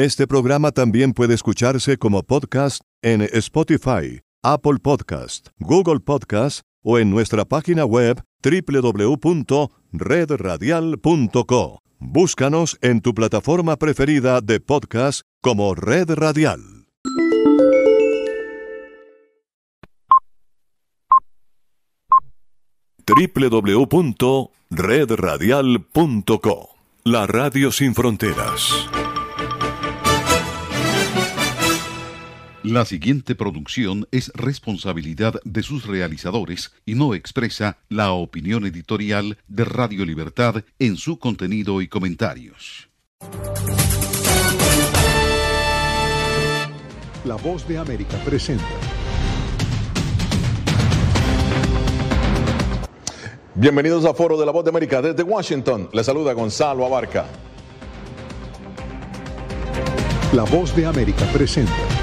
Este programa también puede escucharse como podcast en Spotify, Apple Podcast, Google Podcast o en nuestra página web www.redradial.co. Búscanos en tu plataforma preferida de podcast como Red Radial. www.redradial.co La Radio Sin Fronteras. La siguiente producción es responsabilidad de sus realizadores y no expresa la opinión editorial de Radio Libertad en su contenido y comentarios. La voz de América presenta. Bienvenidos a Foro de la Voz de América desde Washington. Les saluda Gonzalo Abarca. La voz de América presenta.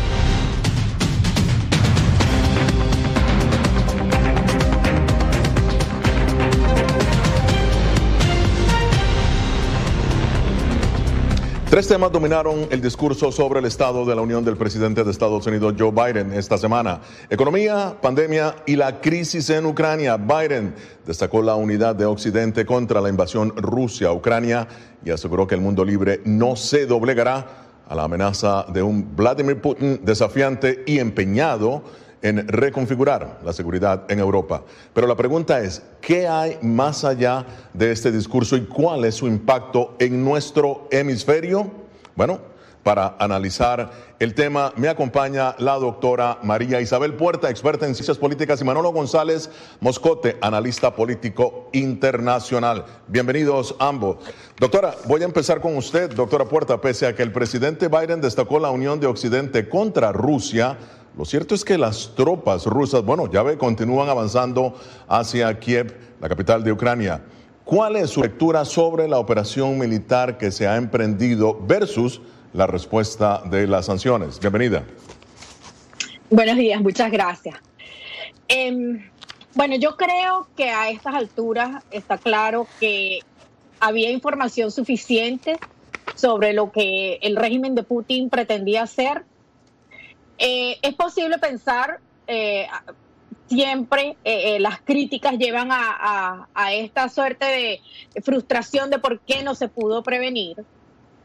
Tres temas dominaron el discurso sobre el estado de la Unión del presidente de Estados Unidos, Joe Biden, esta semana. Economía, pandemia y la crisis en Ucrania. Biden destacó la unidad de Occidente contra la invasión Rusia a Ucrania y aseguró que el mundo libre no se doblegará a la amenaza de un Vladimir Putin desafiante y empeñado en reconfigurar la seguridad en Europa. Pero la pregunta es, ¿qué hay más allá de este discurso y cuál es su impacto en nuestro hemisferio? Bueno, para analizar el tema me acompaña la doctora María Isabel Puerta, experta en ciencias políticas, y Manolo González Moscote, analista político internacional. Bienvenidos ambos. Doctora, voy a empezar con usted, doctora Puerta, pese a que el presidente Biden destacó la unión de Occidente contra Rusia, lo cierto es que las tropas rusas, bueno, ya ve, continúan avanzando hacia Kiev, la capital de Ucrania. ¿Cuál es su lectura sobre la operación militar que se ha emprendido versus la respuesta de las sanciones? Bienvenida. Buenos días, muchas gracias. Eh, bueno, yo creo que a estas alturas está claro que había información suficiente sobre lo que el régimen de Putin pretendía hacer eh, es posible pensar, eh, siempre eh, las críticas llevan a, esta suerte de frustración de por qué no se pudo prevenir.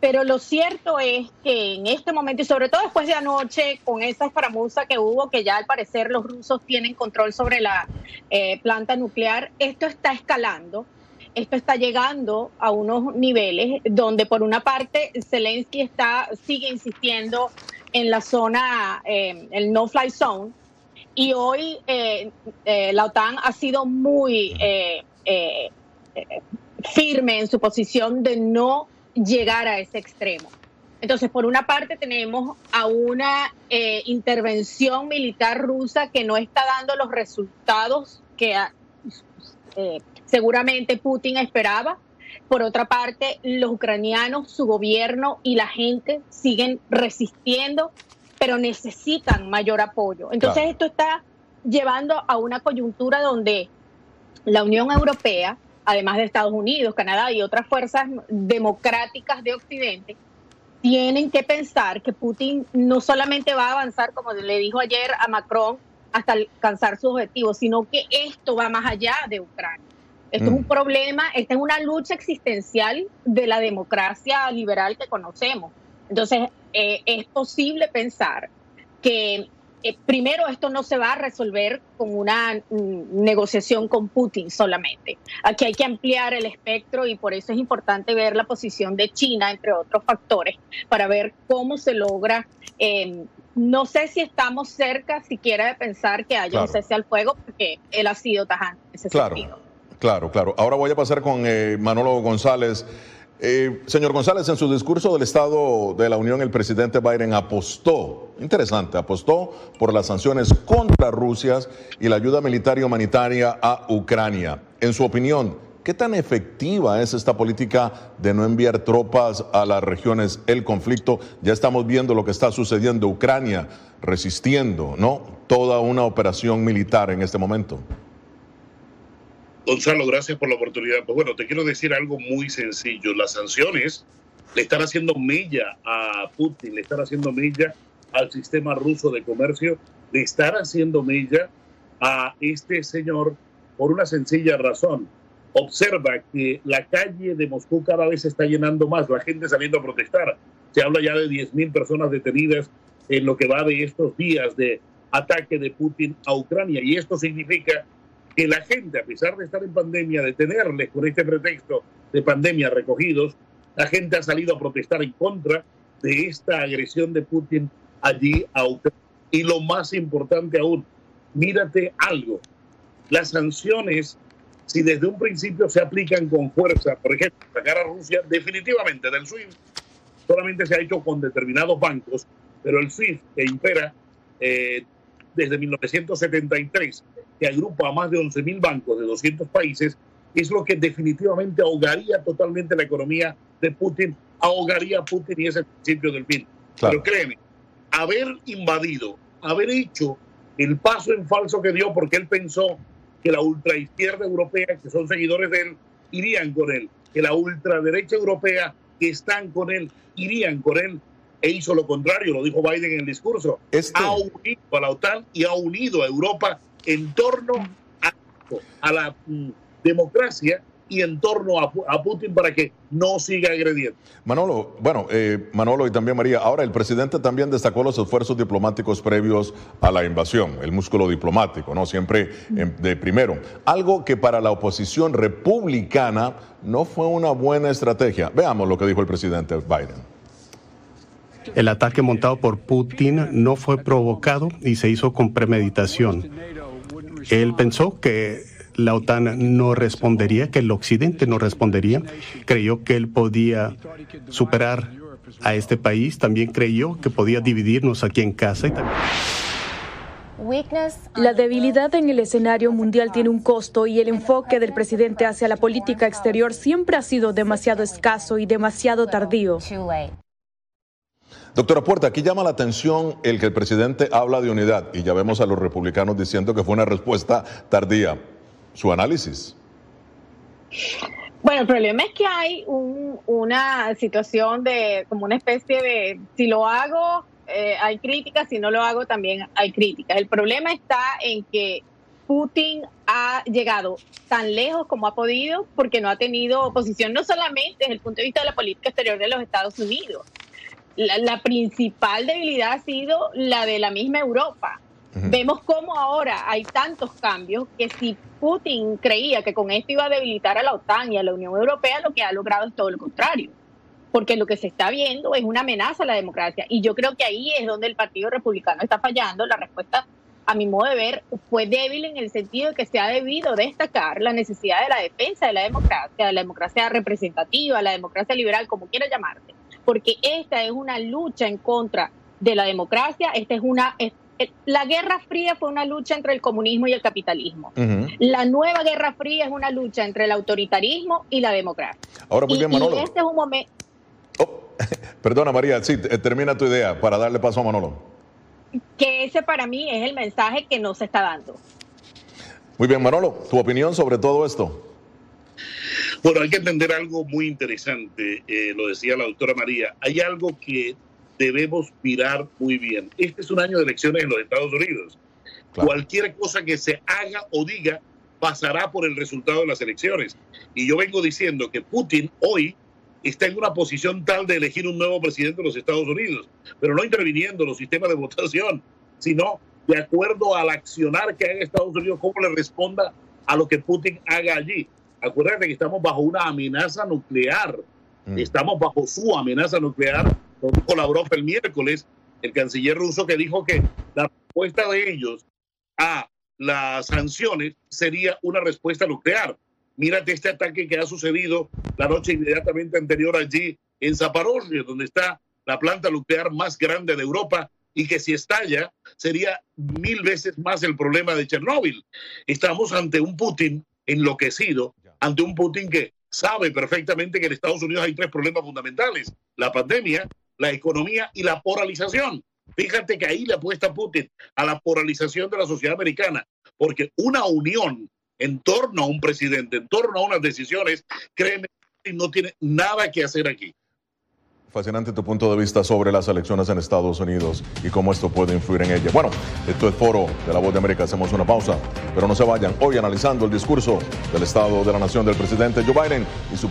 Pero lo cierto es que en este momento, y sobre todo después de anoche, con esa escaramuza que hubo, que ya al parecer los rusos tienen control sobre la planta nuclear, esto está escalando esto está llegando a unos niveles donde por una parte Zelensky está sigue insistiendo en la zona, eh, el no-fly zone, y hoy eh, eh, la OTAN ha sido muy firme en su posición de no llegar a ese extremo. Entonces, por una parte tenemos a una intervención militar rusa que no está dando los resultados que seguramente Putin esperaba, por otra parte, los ucranianos, su gobierno y la gente siguen resistiendo, pero necesitan mayor apoyo. Entonces esto está llevando a una coyuntura donde la Unión Europea, además de Estados Unidos, Canadá y otras fuerzas democráticas de Occidente, tienen que pensar que Putin no solamente va a avanzar, como le dijo ayer a Macron, hasta alcanzar sus objetivos, sino que esto va más allá de Ucrania. Esto es un mm. problema, esta es una lucha existencial de la democracia liberal que conocemos. Entonces, eh, es posible pensar que eh, primero esto no se va a resolver con una mm, negociación con Putin solamente. Aquí hay que ampliar el espectro y por eso es importante ver la posición de China, entre otros factores, para ver cómo se logra. Em, no sé si estamos cerca siquiera de pensar que haya un cese al fuego, porque él ha sido tajante en ese sentido. Claro, claro. Ahora voy a pasar con eh, Manolo González. Eh, señor González, en su discurso del Estado de la Unión, el presidente Biden apostó, interesante, apostó por las sanciones contra Rusia y la ayuda militar y humanitaria a Ucrania. En su opinión, ¿qué tan efectiva es esta política de no enviar tropas a las regiones el conflicto? Ya estamos viendo lo que está sucediendo, Ucrania resistiendo, ¿no? Toda una operación militar en este momento. Gonzalo, gracias por la oportunidad. Pues bueno, te quiero decir algo muy sencillo. Las sanciones le están haciendo mella a Putin, le están haciendo mella al sistema ruso de comercio, le están haciendo mella a este señor por una sencilla razón. Observa que la calle de Moscú cada vez se está llenando más, la gente saliendo a protestar. Se habla ya de 10.000 personas detenidas en lo que va de estos días de ataque de Putin a Ucrania. Y esto significa que la gente, a pesar de estar en pandemia, de tenerles con este pretexto de pandemia recogidos, la gente ha salido a protestar en contra de esta agresión de Putin allí a Ucrania. Y lo más importante aún, mírate algo, las sanciones, si desde un principio se aplican con fuerza, por ejemplo, sacar a Rusia definitivamente del SWIFT, solamente se ha hecho con determinados bancos, pero el SWIFT que impera eh, desde 1973, que agrupa a más de 11.000 bancos de 200 países, es lo que definitivamente ahogaría totalmente la economía de Putin, ahogaría a Putin y es el principio del fin. Pero créeme, haber invadido, haber hecho el paso en falso que dio porque él pensó que la ultraizquierda europea, que son seguidores de él, irían con él, que la ultraderecha europea, que están con él, irían con él, e hizo lo contrario, lo dijo Biden en el discurso. Este ha unido a la OTAN y ha unido a Europa en torno a, a la mm, democracia y en torno a, Putin para que no siga agrediendo. Manolo, bueno, eh, Manolo y también María, ahora el presidente también destacó los esfuerzos diplomáticos previos a la invasión, el músculo diplomático, ¿no? Siempre de primero. Algo que para la oposición republicana no fue una buena estrategia. Veamos lo que dijo el presidente Biden. El ataque montado por Putin no fue provocado y se hizo con premeditación. Él pensó que la OTAN no respondería, que el Occidente no respondería. Creyó que él podía superar a este país. También creyó que podía dividirnos aquí en casa. La debilidad en el escenario mundial tiene un costo y el enfoque del presidente hacia la política exterior siempre ha sido demasiado escaso y demasiado tardío. Doctora Puerta, aquí llama la atención el que el presidente habla de unidad y ya vemos a los republicanos diciendo que fue una respuesta tardía su análisis. Bueno, el problema es que hay una situación de como una especie de si lo hago eh, hay críticas, si no lo hago también hay críticas. El problema está en que Putin ha llegado tan lejos como ha podido porque no ha tenido oposición, no solamente desde el punto de vista de la política exterior de los Estados Unidos. La principal debilidad ha sido la de la misma Europa. Vemos cómo ahora hay tantos cambios que si Putin creía que con esto iba a debilitar a la OTAN y a la Unión Europea, lo que ha logrado es todo lo contrario. Porque lo que se está viendo es una amenaza a la democracia. Y yo creo que ahí es donde el Partido Republicano está fallando. La respuesta, a mi modo de ver, fue débil en el sentido de que se ha debido destacar la necesidad de la defensa de la democracia, de la democracia representativa, la democracia liberal, como quiera llamarte. Porque esta es una lucha en contra de la democracia, esta es una, eh, la Guerra Fría fue una lucha entre el comunismo y el capitalismo. La nueva Guerra Fría es una lucha entre el autoritarismo y la democracia. Ahora, muy bien, Manolo. este es un momento. Oh, perdona, María, sí, termina tu idea para darle paso a Manolo. Que ese para mí es el mensaje que no se está dando. Muy bien, Manolo, tu opinión sobre todo esto. Bueno, hay que entender algo muy interesante, eh, lo decía la doctora María. Hay algo que debemos mirar muy bien. Este es un año de elecciones en los Estados Unidos. Cualquier cosa que se haga o diga pasará por el resultado de las elecciones. Y yo vengo diciendo que Putin hoy está en una posición tal de elegir un nuevo presidente de los Estados Unidos, pero no interviniendo en los sistemas de votación, sino de acuerdo al accionar que haga Estados Unidos, cómo le responda a lo que Putin haga allí. Acuérdate que estamos bajo una amenaza nuclear, mm. estamos bajo su amenaza nuclear colaboró el miércoles el canciller ruso que dijo que la respuesta de ellos a las sanciones sería una respuesta nuclear. Mírate este ataque que ha sucedido la noche inmediatamente anterior allí en Zaporozhye, donde está la planta nuclear más grande de Europa y que si estalla sería mil veces más el problema de Chernóbil. Estamos ante un Putin enloquecido, ante un Putin que sabe perfectamente que en Estados Unidos hay tres problemas fundamentales. La pandemia, la economía y la polarización. Fíjate que ahí le apuesta Putin a la polarización de la sociedad americana, porque una unión en torno a un presidente, en torno a unas decisiones, créeme, no tiene nada que hacer aquí. Fascinante tu punto de vista sobre las elecciones en Estados Unidos y cómo esto puede influir en ellas. Bueno, esto es Foro de la Voz de América. Hacemos una pausa, pero no se vayan. Hoy analizando el discurso del Estado de la Nación del presidente Joe Biden y su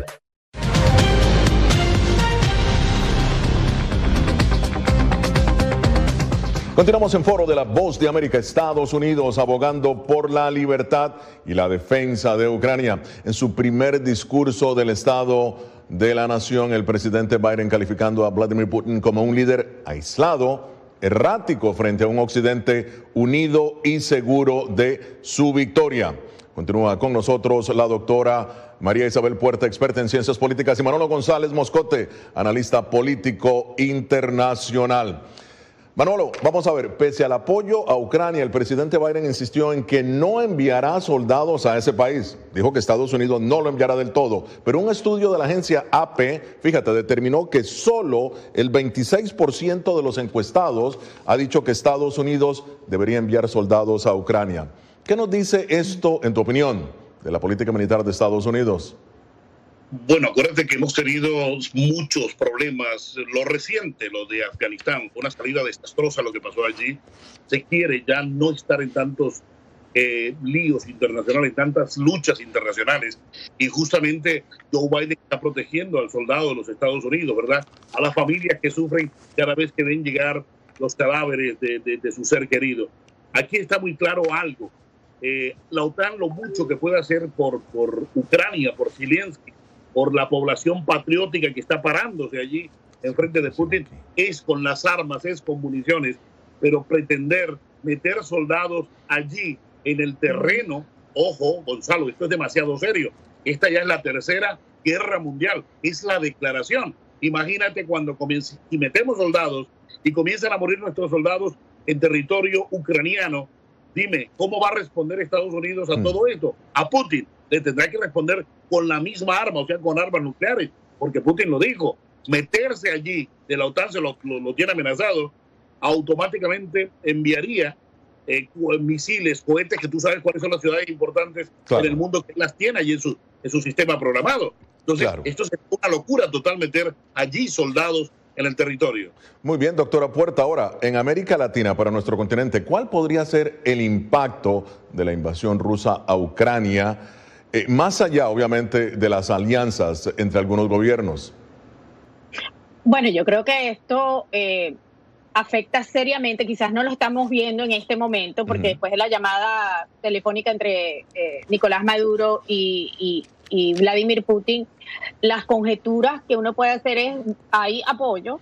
Continuamos en foro de la Voz de América, Estados Unidos, abogando por la libertad y la defensa de Ucrania. En su primer discurso del Estado de la Nación, el presidente Biden calificando a Vladimir Putin como un líder aislado, errático frente a un Occidente unido y seguro de su victoria. Continúa con nosotros la doctora María Isabel Puerta, experta en ciencias políticas, y Manolo González Moscote, analista político internacional. Manolo, vamos a ver, pese al apoyo a Ucrania, el presidente Biden insistió en que no enviará soldados a ese país. Dijo que Estados Unidos no lo enviará del todo, pero un estudio de la agencia AP, fíjate, determinó que solo el 26% de los encuestados ha dicho que Estados Unidos debería enviar soldados a Ucrania. ¿Qué nos dice esto, en tu opinión, de la política militar de Estados Unidos? Bueno, acuérdate que hemos tenido muchos problemas. Lo reciente, lo de Afganistán, fue una salida desastrosa lo que pasó allí. Se quiere ya no estar en tantos eh, líos internacionales, tantas luchas internacionales. Y justamente Joe Biden está protegiendo al soldado de los Estados Unidos, ¿verdad? A las familias que sufren cada vez que ven llegar los cadáveres de, su ser querido. Aquí está muy claro algo. Eh, la OTAN lo mucho que puede hacer por, por Ucrania, por Zelensky, por la población patriótica que está parándose allí en frente de Putin, es con las armas, es con municiones, pero pretender meter soldados allí en el terreno, ojo, Gonzalo, esto es demasiado serio. Esta ya es la tercera guerra mundial, es la declaración. Imagínate cuando comience, y metemos soldados y comienzan a morir nuestros soldados en territorio ucraniano, dime, ¿cómo va a responder Estados Unidos a mm. todo esto? A Putin le tendrá que responder con la misma arma, o sea, con armas nucleares, porque Putin lo dijo, meterse allí de la OTAN se lo, tiene amenazado, automáticamente enviaría eh, misiles, cohetes, que tú sabes cuáles son las ciudades importantes en el mundo que las tiene allí en su, en su sistema programado. Entonces, esto es una locura total meter allí soldados en el territorio. Muy bien, doctora Puerta. Ahora, en América Latina, para nuestro continente, ¿cuál podría ser el impacto de la invasión rusa a Ucrania? Eh, más allá, obviamente, de las alianzas entre algunos gobiernos. Bueno, yo creo que esto eh, afecta seriamente, quizás no lo estamos viendo en este momento, porque después de la llamada telefónica entre eh, Nicolás Maduro y, Vladimir Putin, las conjeturas que uno puede hacer es, hay apoyo,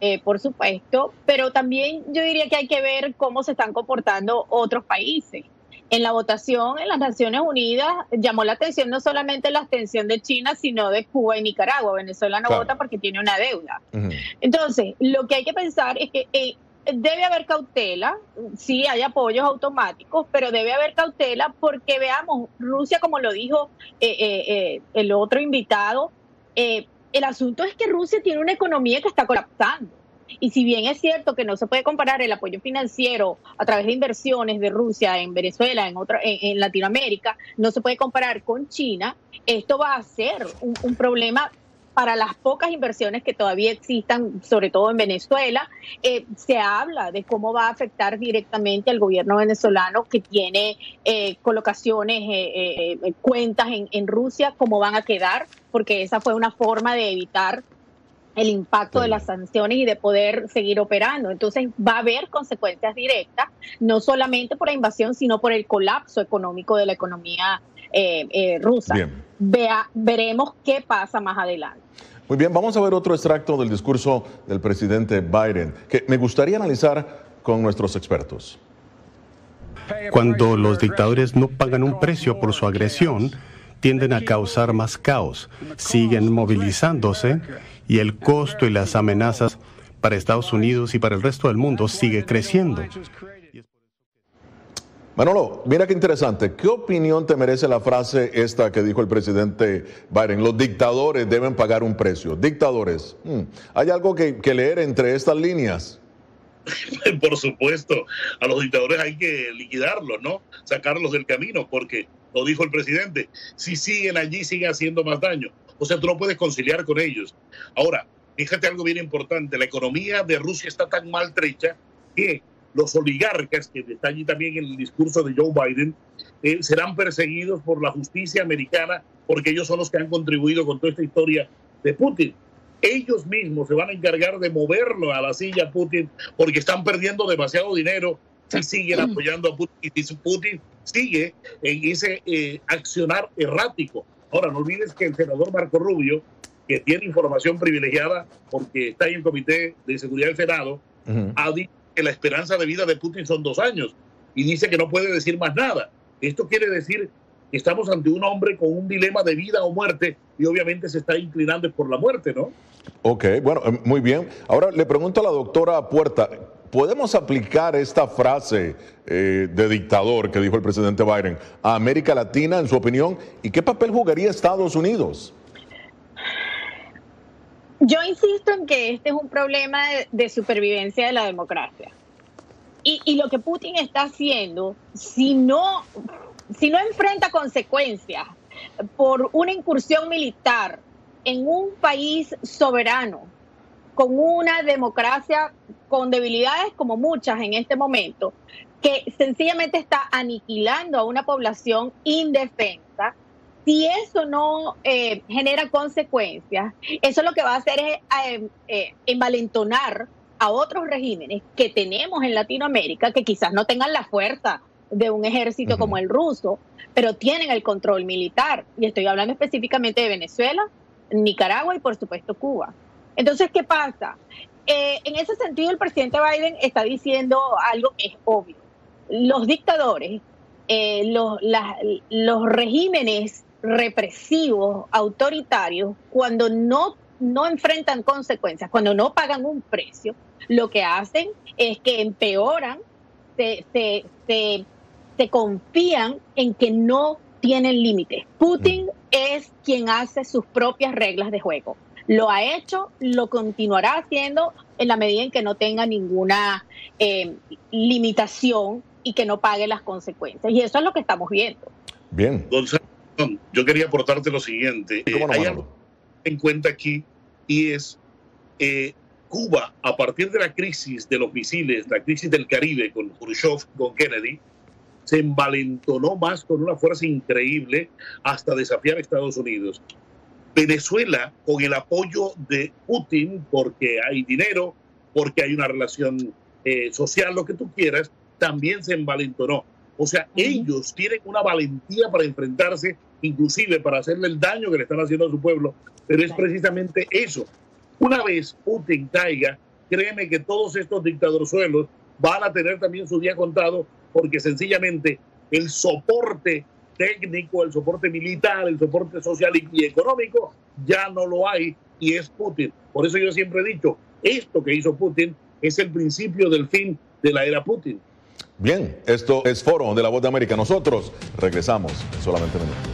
eh, por supuesto, pero también yo diría que hay que ver cómo se están comportando otros países en la votación en las Naciones Unidas llamó la atención no solamente la abstención de China, sino de Cuba y Nicaragua. Venezuela no vota porque tiene una deuda. Entonces, lo que hay que pensar es que eh, debe haber cautela, sí hay apoyos automáticos, pero debe haber cautela porque veamos, Rusia, como lo dijo eh, eh, el otro invitado, el asunto es que Rusia tiene una economía que está colapsando. Y si bien es cierto que no se puede comparar el apoyo financiero a través de inversiones de Rusia en Venezuela, en, otra, en, Latinoamérica, no se puede comparar con China, esto va a ser un, problema para las pocas inversiones que todavía existan, sobre todo en Venezuela, eh, se habla de cómo va a afectar directamente al gobierno venezolano que tiene eh, colocaciones, eh, cuentas en, en Rusia, cómo van a quedar, porque esa fue una forma de evitar el impacto de las sanciones y de poder seguir operando. Entonces va a haber consecuencias directas, no solamente por la invasión, sino por el colapso económico de la economía eh, eh, rusa. Vea, veremos qué pasa más adelante. Muy bien, vamos a ver otro extracto del discurso del presidente Biden, que me gustaría analizar con nuestros expertos. Cuando los dictadores no pagan un precio por su agresión, tienden a causar más caos, siguen movilizándose y el costo y las amenazas para Estados Unidos y para el resto del mundo sigue creciendo. Manolo, mira qué interesante. ¿Qué opinión te merece la frase esta que dijo el presidente Biden? Los dictadores deben pagar un precio. Dictadores. Hmm, ¿Hay algo que, que leer entre estas líneas? Por supuesto, a los dictadores hay que liquidarlos, ¿no? Sacarlos del camino, porque, lo dijo el presidente, si siguen allí, siguen haciendo más daño. O sea, tú no puedes conciliar con ellos. Ahora, fíjate algo bien importante, la economía de Rusia está tan maltrecha que los oligarcas, que está allí también en el discurso de Joe Biden, eh, serán perseguidos por la justicia americana porque ellos son los que han contribuido con toda esta historia de Putin. Ellos mismos se van a encargar de moverlo a la silla Putin porque están perdiendo demasiado dinero si siguen apoyando a Putin y si Putin sigue en ese eh, accionar errático. Ahora, no olvides que el senador Marco Rubio, que tiene información privilegiada porque está en el Comité de Seguridad del Senado, ha dicho que la esperanza de vida de Putin son dos años y dice que no puede decir más nada. Esto quiere decir que estamos ante un hombre con un dilema de vida o muerte y obviamente se está inclinando por la muerte, ¿no? Ok, bueno, eh, muy bien. Ahora le pregunto a la doctora Puerta, ¿podemos aplicar esta frase eh, de dictador que dijo el presidente Biden a América Latina, en su opinión? ¿Y qué papel jugaría Estados Unidos? Yo insisto en que este es un problema de, supervivencia de la democracia. Y, y, lo que Putin está haciendo, si no, si no enfrenta consecuencias por una incursión militar en un país soberano, con una democracia con debilidades como muchas en este momento, que sencillamente está aniquilando a una población indefensa, si eso no eh, genera consecuencias, eso lo que va a hacer es eh, eh, envalentonar a otros regímenes que tenemos en Latinoamérica, que quizás no tengan la fuerza de un ejército como el ruso, pero tienen el control militar. Y estoy hablando específicamente de Venezuela, Nicaragua y por supuesto Cuba. Entonces, ¿qué pasa? Eh, en ese sentido, el presidente Biden está diciendo algo que es obvio. Los dictadores, eh, los, los regímenes represivos, autoritarios, cuando no, no enfrentan consecuencias, cuando no pagan un precio, lo que hacen es que empeoran, se, se, se, se confían en que no tienen límites. Putin es quien hace sus propias reglas de juego. Lo ha hecho, lo continuará haciendo en la medida en que no tenga ninguna eh, limitación y que no pague las consecuencias. Y eso es lo que estamos viendo. Bien. Gonzalo, yo quería aportarte lo siguiente. Eh, hay algo en cuenta aquí y es eh, Cuba, a partir de la crisis de los misiles, la crisis del Caribe con Khrushchev, con Kennedy, se envalentonó más con una fuerza increíble hasta desafiar a Estados Unidos. Venezuela, con el apoyo de Putin, porque hay dinero, porque hay una relación eh, social, lo que tú quieras, también se envalentonó. O sea, ellos tienen una valentía para enfrentarse, inclusive para hacerle el daño que le están haciendo a su pueblo, pero es precisamente eso. Una vez Putin caiga, créeme que todos estos dictadorzuelos van a tener también su día contado, porque sencillamente el soporte técnico, el soporte militar, el soporte social y económico ya no lo hay y es Putin. Por eso yo siempre he dicho, esto que hizo Putin es el principio del fin de la era Putin. Bien, esto es Foro de la Voz de América. Nosotros regresamos solamente minutos.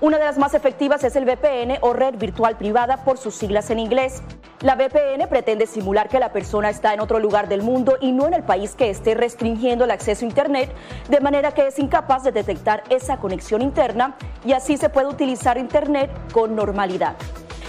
Una de las más efectivas es el VPN o red virtual privada por sus siglas en inglés. La VPN pretende simular que la persona está en otro lugar del mundo y no en el país que esté restringiendo el acceso a Internet, de manera que es incapaz de detectar esa conexión interna y así se puede utilizar Internet con normalidad.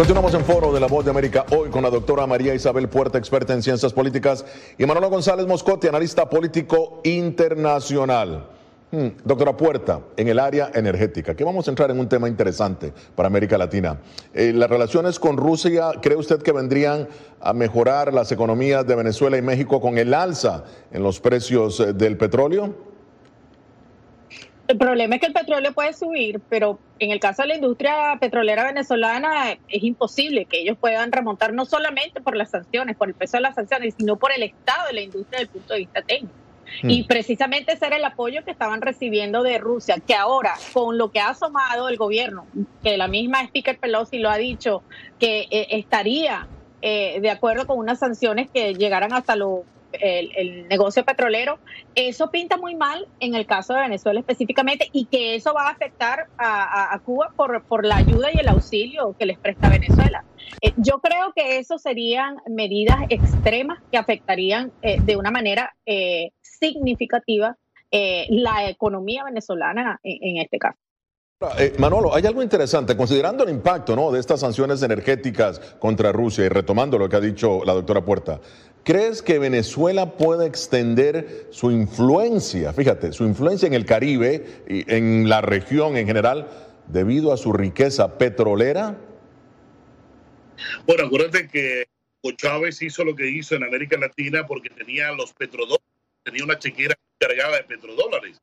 Continuamos en Foro de la Voz de América hoy con la doctora María Isabel Puerta, experta en ciencias políticas, y Manolo González Moscotti, analista político internacional. Hmm, doctora Puerta, en el área energética, que vamos a entrar en un tema interesante para América Latina. Eh, las relaciones con Rusia, ¿cree usted que vendrían a mejorar las economías de Venezuela y México con el alza en los precios eh, del petróleo? El problema es que el petróleo puede subir, pero en el caso de la industria petrolera venezolana es imposible que ellos puedan remontar no solamente por las sanciones, por el peso de las sanciones, sino por el estado de la industria desde el punto de vista técnico. Y hmm. precisamente ese era el apoyo que estaban recibiendo de Rusia, que ahora, con lo que ha asomado el gobierno, que la misma Speaker Pelosi lo ha dicho, que eh, estaría eh, de acuerdo con unas sanciones que llegaran hasta los el, negocio petrolero, eso pinta muy mal en el caso de Venezuela específicamente y que eso va a afectar a, Cuba por, por, la ayuda y el auxilio que les presta Venezuela. Eh, yo creo que eso serían medidas extremas que afectarían eh, de una manera eh, significativa la economía venezolana en, este caso. Manolo, hay algo interesante, considerando el impacto ¿no? de estas sanciones energéticas contra Rusia y retomando lo que ha dicho la doctora Puerta, ¿Crees que Venezuela puede extender su influencia, fíjate, su influencia en el Caribe y en la región en general debido a su riqueza petrolera? Bueno, acuérdate que Chávez hizo lo que hizo en América Latina porque tenía los petrodólares, tenía una chequera cargada de petrodólares.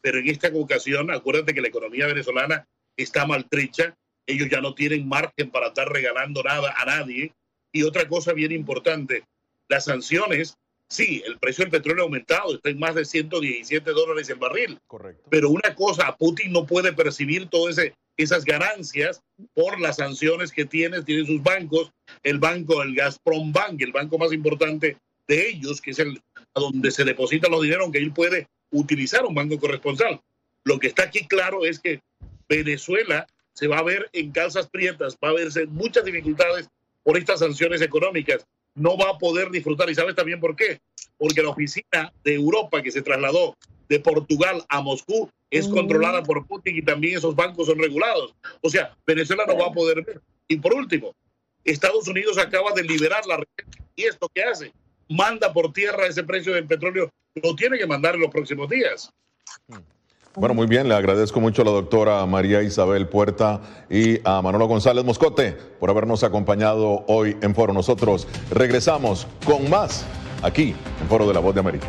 Pero en esta ocasión, acuérdate que la economía venezolana está maltrecha, ellos ya no tienen margen para estar regalando nada a nadie. Y otra cosa bien importante, las sanciones, sí, el precio del petróleo ha aumentado, está en más de 117 dólares el barril. Correcto. Pero una cosa, Putin no puede percibir todas esas ganancias por las sanciones que tiene, tiene sus bancos, el banco, el Gazprom Bank, el banco más importante de ellos, que es el a donde se depositan los dineros, aunque él puede utilizar un banco corresponsal. Lo que está aquí claro es que Venezuela se va a ver en calzas prietas, va a verse muchas dificultades por estas sanciones económicas. No va a poder disfrutar. ¿Y sabes también por qué? Porque la oficina de Europa que se trasladó de Portugal a Moscú es mm. controlada por Putin y también esos bancos son regulados. O sea, Venezuela no va a poder ver. Y por último, Estados Unidos acaba de liberar la y esto qué hace? Manda por tierra ese precio del petróleo. Lo tiene que mandar en los próximos días. Bueno, muy bien, le agradezco mucho a la doctora María Isabel Puerta y a Manolo González Moscote por habernos acompañado hoy en Foro. Nosotros regresamos con más aquí en Foro de la Voz de América.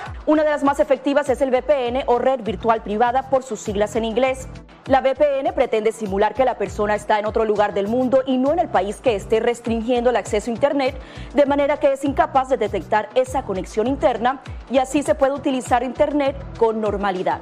Una de las más efectivas es el VPN o red virtual privada por sus siglas en inglés. La VPN pretende simular que la persona está en otro lugar del mundo y no en el país que esté restringiendo el acceso a Internet, de manera que es incapaz de detectar esa conexión interna y así se puede utilizar Internet con normalidad.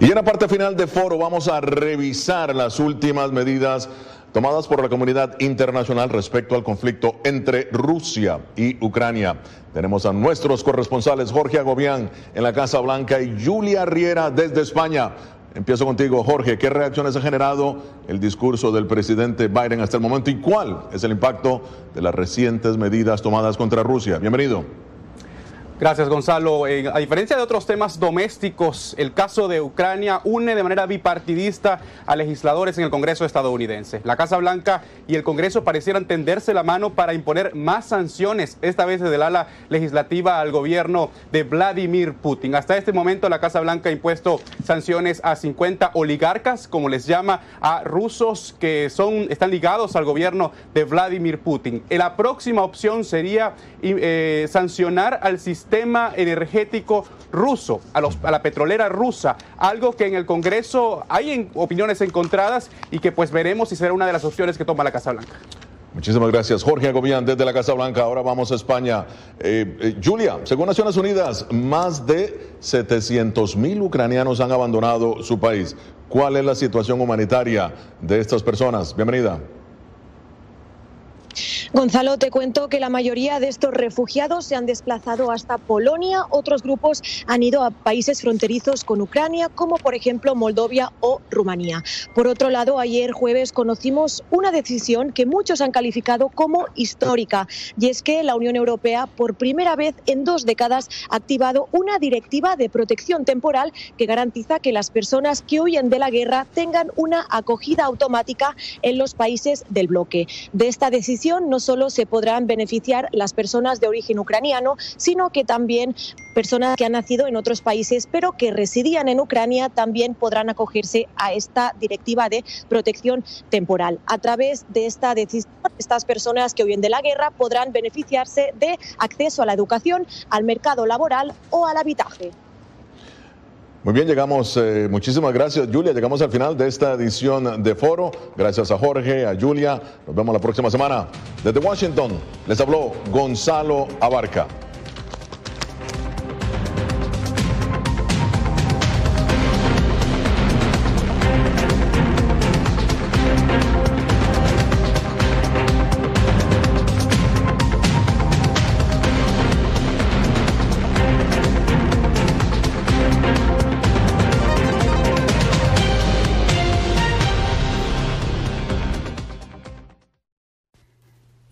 Y en la parte final de foro vamos a revisar las últimas medidas tomadas por la comunidad internacional respecto al conflicto entre Rusia y Ucrania. Tenemos a nuestros corresponsales Jorge Agobián en la Casa Blanca y Julia Riera desde España. Empiezo contigo, Jorge. ¿Qué reacciones ha generado el discurso del presidente Biden hasta el momento y cuál es el impacto de las recientes medidas tomadas contra Rusia? Bienvenido. Gracias, Gonzalo. a diferencia de otros temas domésticos, el caso de Ucrania une de manera bipartidista a legisladores en el Congreso estadounidense. La Casa Blanca y el Congreso parecieran tenderse la mano para imponer más sanciones, esta vez desde el ala legislativa al gobierno de Vladimir Putin. Hasta este momento, la Casa Blanca ha impuesto sanciones a 50 oligarcas, como les llama, a rusos que son, están ligados al gobierno de Vladimir Putin. La próxima opción sería eh, sancionar al sistema sistema energético ruso, a, la petrolera rusa, algo que en el Congreso hay opiniones encontradas y que pues veremos si será una de las opciones que toma la Casa Blanca. Muchísimas gracias, Jorge Agobián, desde la Casa Blanca. Ahora vamos a España. Eh, eh, Julia, según Naciones Unidas, más de 700 mil ucranianos han abandonado su país. ¿Cuál es la situación humanitaria de estas personas? Bienvenida. Gonzalo, te cuento que la mayoría de estos refugiados se han desplazado hasta Polonia, otros grupos han ido a países fronterizos con Ucrania, como por ejemplo Moldovia o Rumanía. Por otro lado, ayer jueves conocimos una decisión que muchos han calificado como histórica, y es que la Unión Europea por primera vez en dos décadas ha activado una directiva de protección temporal que garantiza que las personas que huyen de la guerra tengan una acogida automática en los países del bloque. De esta decisión no solo se podrán beneficiar las personas de origen ucraniano, sino que también personas que han nacido en otros países pero que residían en Ucrania también podrán acogerse a esta directiva de protección temporal. A través de esta decisión, estas personas que huyen de la guerra podrán beneficiarse de acceso a la educación, al mercado laboral o al habitaje. Muy bien, llegamos, eh, muchísimas gracias Julia, llegamos al final de esta edición de Foro. Gracias a Jorge, a Julia, nos vemos la próxima semana. Desde Washington les habló Gonzalo Abarca.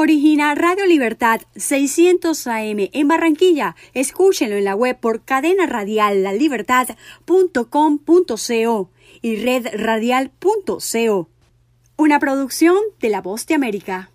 Origina Radio Libertad 600 AM en Barranquilla. Escúchenlo en la web por cadena radial y redradial.co. Una producción de La Voz de América.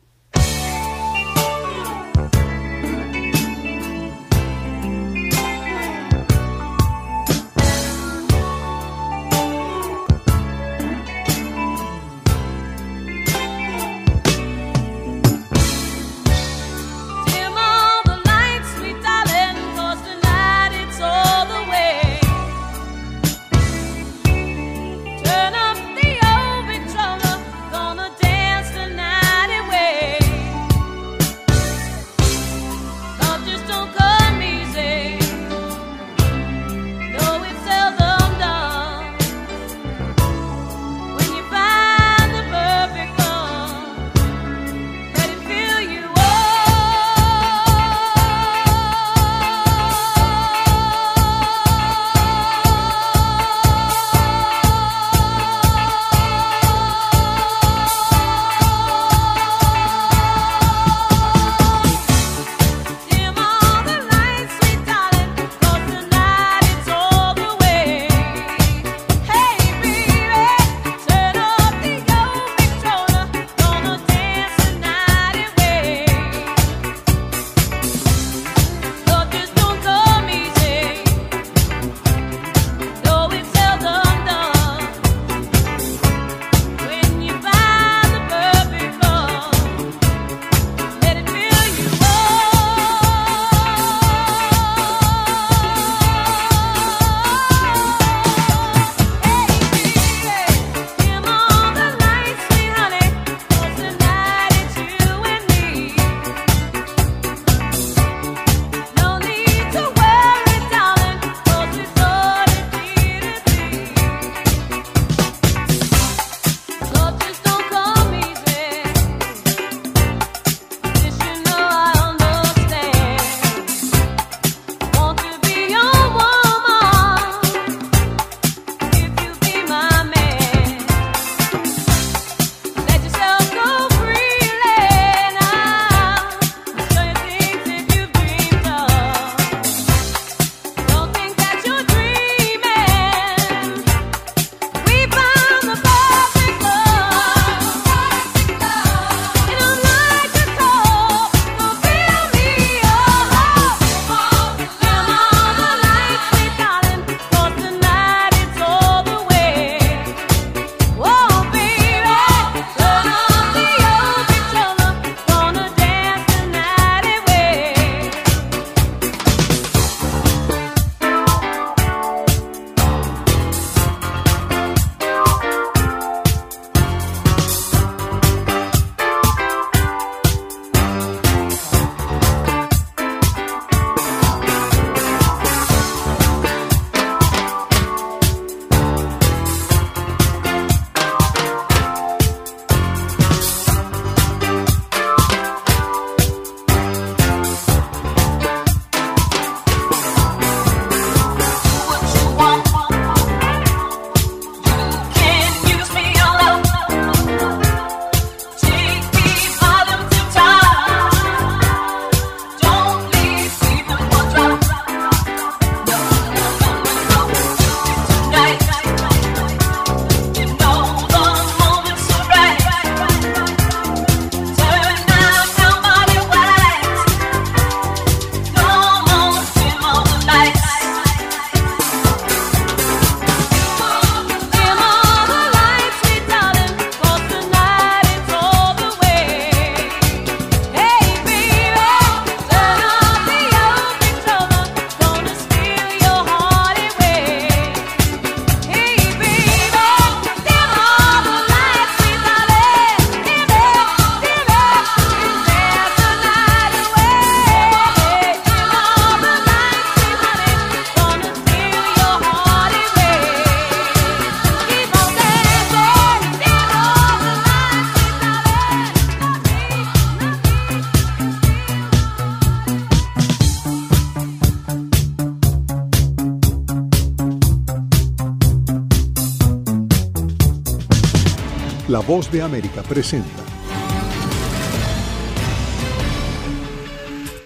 De América presenta.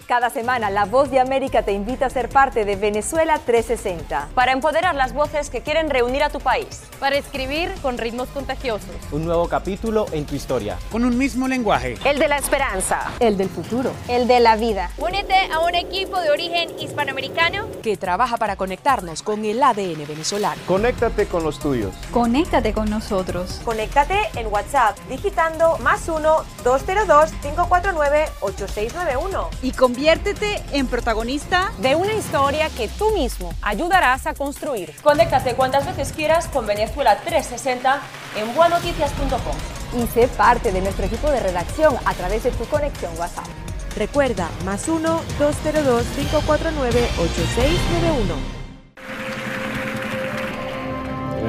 Cada semana La Voz de América te invita a ser parte de Venezuela 360 para empoderar las voces que quieren reunir a tu país. Para escribir con ritmos contagiosos. Un nuevo capítulo en tu historia. Con un mismo lenguaje. El de la esperanza. El del futuro. El de la vida. Únete a un equipo de origen hispanoamericano que trabaja para conectarnos con el ADN venezolano. Conéctate con los tuyos. Conéctate con nosotros. Conéctate en WhatsApp digitando más 1-202-549-8691. Y Conviértete en protagonista de una historia que tú mismo ayudarás a construir. Conéctate cuantas veces quieras con Venezuela 360 en Y sé parte de nuestro equipo de redacción a través de tu conexión WhatsApp. Recuerda, más 1-202-549-8691.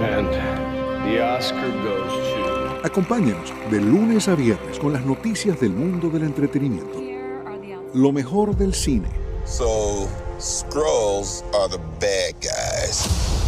And the Oscar goes to... Acompáñenos de lunes a viernes con las noticias del mundo del entretenimiento lo mejor del cine. So, Skrulls are the bad guys.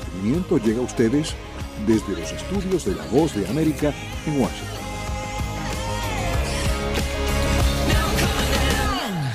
llega a ustedes desde los estudios de La Voz de América en Washington.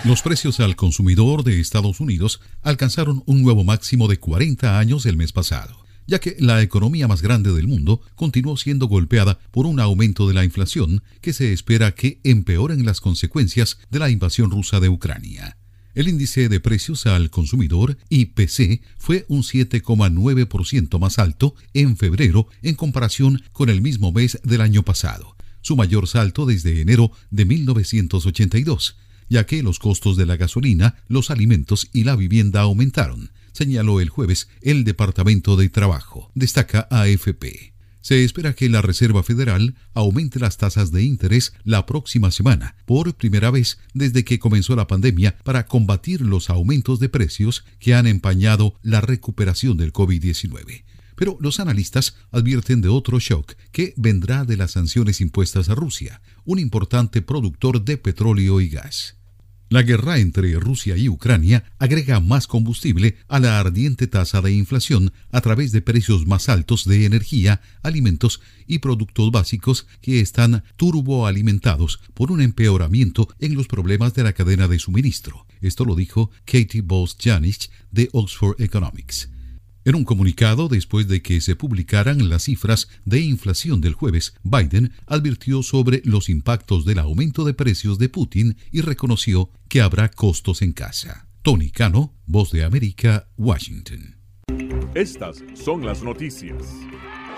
Los precios al consumidor de Estados Unidos alcanzaron un nuevo máximo de 40 años el mes pasado ya que la economía más grande del mundo continuó siendo golpeada por un aumento de la inflación que se espera que empeoren las consecuencias de la invasión rusa de Ucrania. El índice de precios al consumidor, IPC, fue un 7,9% más alto en febrero en comparación con el mismo mes del año pasado, su mayor salto desde enero de 1982, ya que los costos de la gasolina, los alimentos y la vivienda aumentaron, señaló el jueves el Departamento de Trabajo, destaca AFP. Se espera que la Reserva Federal aumente las tasas de interés la próxima semana, por primera vez desde que comenzó la pandemia, para combatir los aumentos de precios que han empañado la recuperación del COVID-19. Pero los analistas advierten de otro shock que vendrá de las sanciones impuestas a Rusia, un importante productor de petróleo y gas. La guerra entre Rusia y Ucrania agrega más combustible a la ardiente tasa de inflación a través de precios más altos de energía, alimentos y productos básicos que están turboalimentados por un empeoramiento en los problemas de la cadena de suministro. Esto lo dijo Katie Bose-Janich de Oxford Economics. En un comunicado después de que se publicaran las cifras de inflación del jueves, Biden advirtió sobre los impactos del aumento de precios de Putin y reconoció que habrá costos en casa. Tony Cano, Voz de América, Washington. Estas son las noticias.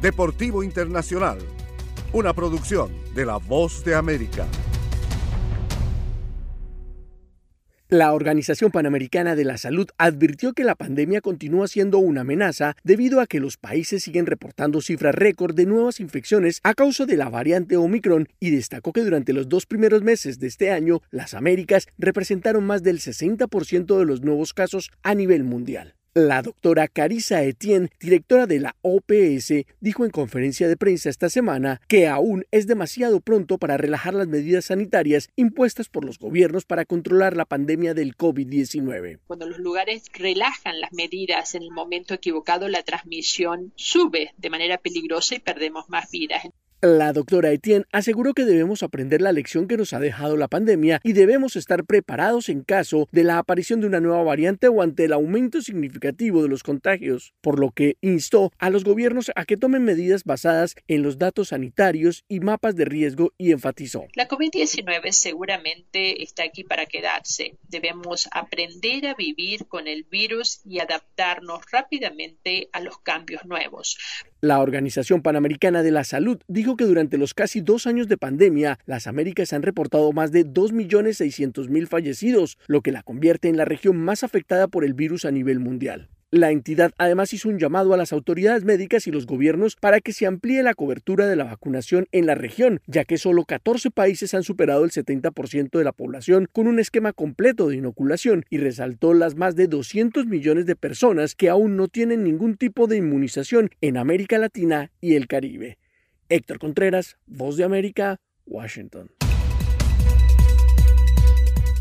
Deportivo Internacional, una producción de La Voz de América. La Organización Panamericana de la Salud advirtió que la pandemia continúa siendo una amenaza debido a que los países siguen reportando cifras récord de nuevas infecciones a causa de la variante Omicron y destacó que durante los dos primeros meses de este año las Américas representaron más del 60% de los nuevos casos a nivel mundial. La doctora Carissa Etienne, directora de la OPS, dijo en conferencia de prensa esta semana que aún es demasiado pronto para relajar las medidas sanitarias impuestas por los gobiernos para controlar la pandemia del COVID-19. Cuando los lugares relajan las medidas en el momento equivocado, la transmisión sube de manera peligrosa y perdemos más vidas. La doctora Etienne aseguró que debemos aprender la lección que nos ha dejado la pandemia y debemos estar preparados en caso de la aparición de una nueva variante o ante el aumento significativo de los contagios, por lo que instó a los gobiernos a que tomen medidas basadas en los datos sanitarios y mapas de riesgo y enfatizó. La COVID-19 seguramente está aquí para quedarse. Debemos aprender a vivir con el virus y adaptarnos rápidamente a los cambios nuevos. La Organización Panamericana de la Salud dijo que durante los casi dos años de pandemia, las Américas han reportado más de 2.600.000 fallecidos, lo que la convierte en la región más afectada por el virus a nivel mundial. La entidad además hizo un llamado a las autoridades médicas y los gobiernos para que se amplíe la cobertura de la vacunación en la región, ya que solo 14 países han superado el 70% de la población con un esquema completo de inoculación y resaltó las más de 200 millones de personas que aún no tienen ningún tipo de inmunización en América Latina y el Caribe. Héctor Contreras, Voz de América, Washington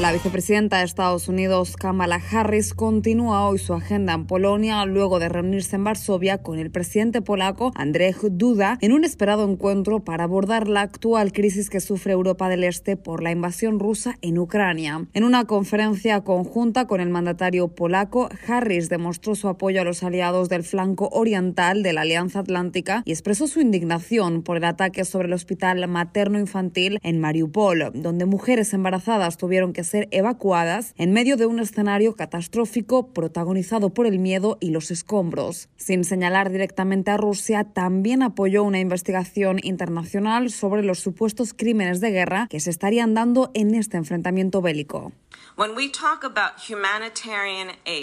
La vicepresidenta de Estados Unidos, Kamala Harris, continúa hoy su agenda en Polonia luego de reunirse en Varsovia con el presidente polaco Andrzej Duda en un esperado encuentro para abordar la actual crisis que sufre Europa del Este por la invasión rusa en Ucrania. En una conferencia conjunta con el mandatario polaco, Harris demostró su apoyo a los aliados del flanco oriental de la Alianza Atlántica y expresó su indignación por el ataque sobre el hospital materno-infantil en Mariupol, donde mujeres embarazadas tuvieron que ser evacuadas en medio de un escenario catastrófico protagonizado por el miedo y los escombros. Sin señalar directamente a Rusia, también apoyó una investigación internacional sobre los supuestos crímenes de guerra que se estarían dando en este enfrentamiento bélico.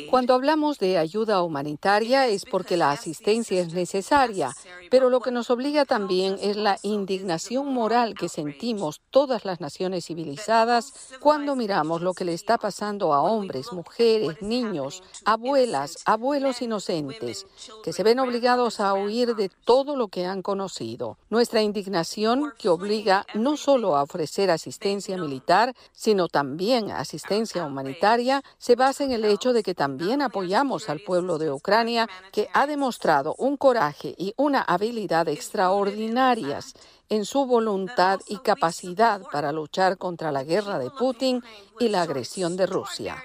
Cuando hablamos de ayuda humanitaria es porque la asistencia es necesaria, pero lo que nos obliga también es la indignación moral que sentimos todas las naciones civilizadas cuando miramos lo que le está pasando a hombres, mujeres, niños, abuelas, abuelos inocentes, que se ven obligados a huir de todo lo que han conocido. Nuestra indignación que obliga no solo a ofrecer asistencia militar, sino también asistencia humanitaria, se basa en el hecho de que también apoyamos al pueblo de Ucrania, que ha demostrado un coraje y una habilidad extraordinarias en su voluntad y capacidad para luchar contra la guerra de Putin y la agresión de Rusia.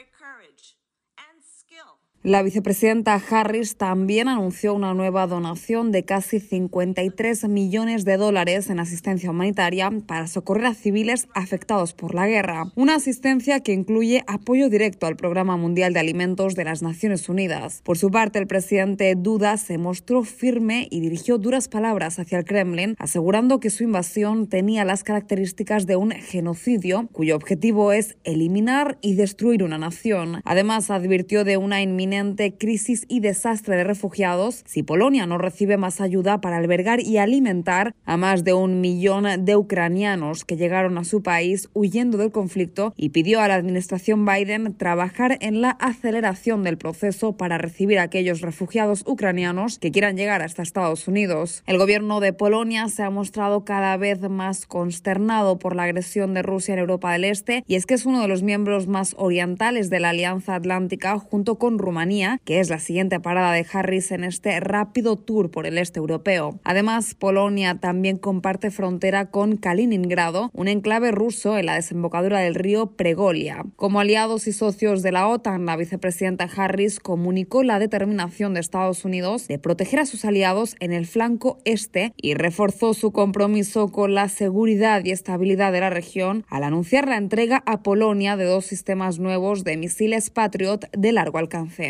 La vicepresidenta Harris también anunció una nueva donación de casi 53 millones de dólares en asistencia humanitaria para socorrer a civiles afectados por la guerra. Una asistencia que incluye apoyo directo al Programa Mundial de Alimentos de las Naciones Unidas. Por su parte, el presidente Duda se mostró firme y dirigió duras palabras hacia el Kremlin, asegurando que su invasión tenía las características de un genocidio, cuyo objetivo es eliminar y destruir una nación. Además, advirtió de una inminente crisis y desastre de refugiados si Polonia no recibe más ayuda para albergar y alimentar a más de un millón de ucranianos que llegaron a su país huyendo del conflicto y pidió a la administración Biden trabajar en la aceleración del proceso para recibir a aquellos refugiados ucranianos que quieran llegar hasta Estados Unidos. El gobierno de Polonia se ha mostrado cada vez más consternado por la agresión de Rusia en Europa del Este y es que es uno de los miembros más orientales de la Alianza Atlántica junto con Rumanía que es la siguiente parada de Harris en este rápido tour por el este europeo. Además, Polonia también comparte frontera con Kaliningrado, un enclave ruso en la desembocadura del río Pregolia. Como aliados y socios de la OTAN, la vicepresidenta Harris comunicó la determinación de Estados Unidos de proteger a sus aliados en el flanco este y reforzó su compromiso con la seguridad y estabilidad de la región al anunciar la entrega a Polonia de dos sistemas nuevos de misiles Patriot de largo alcance.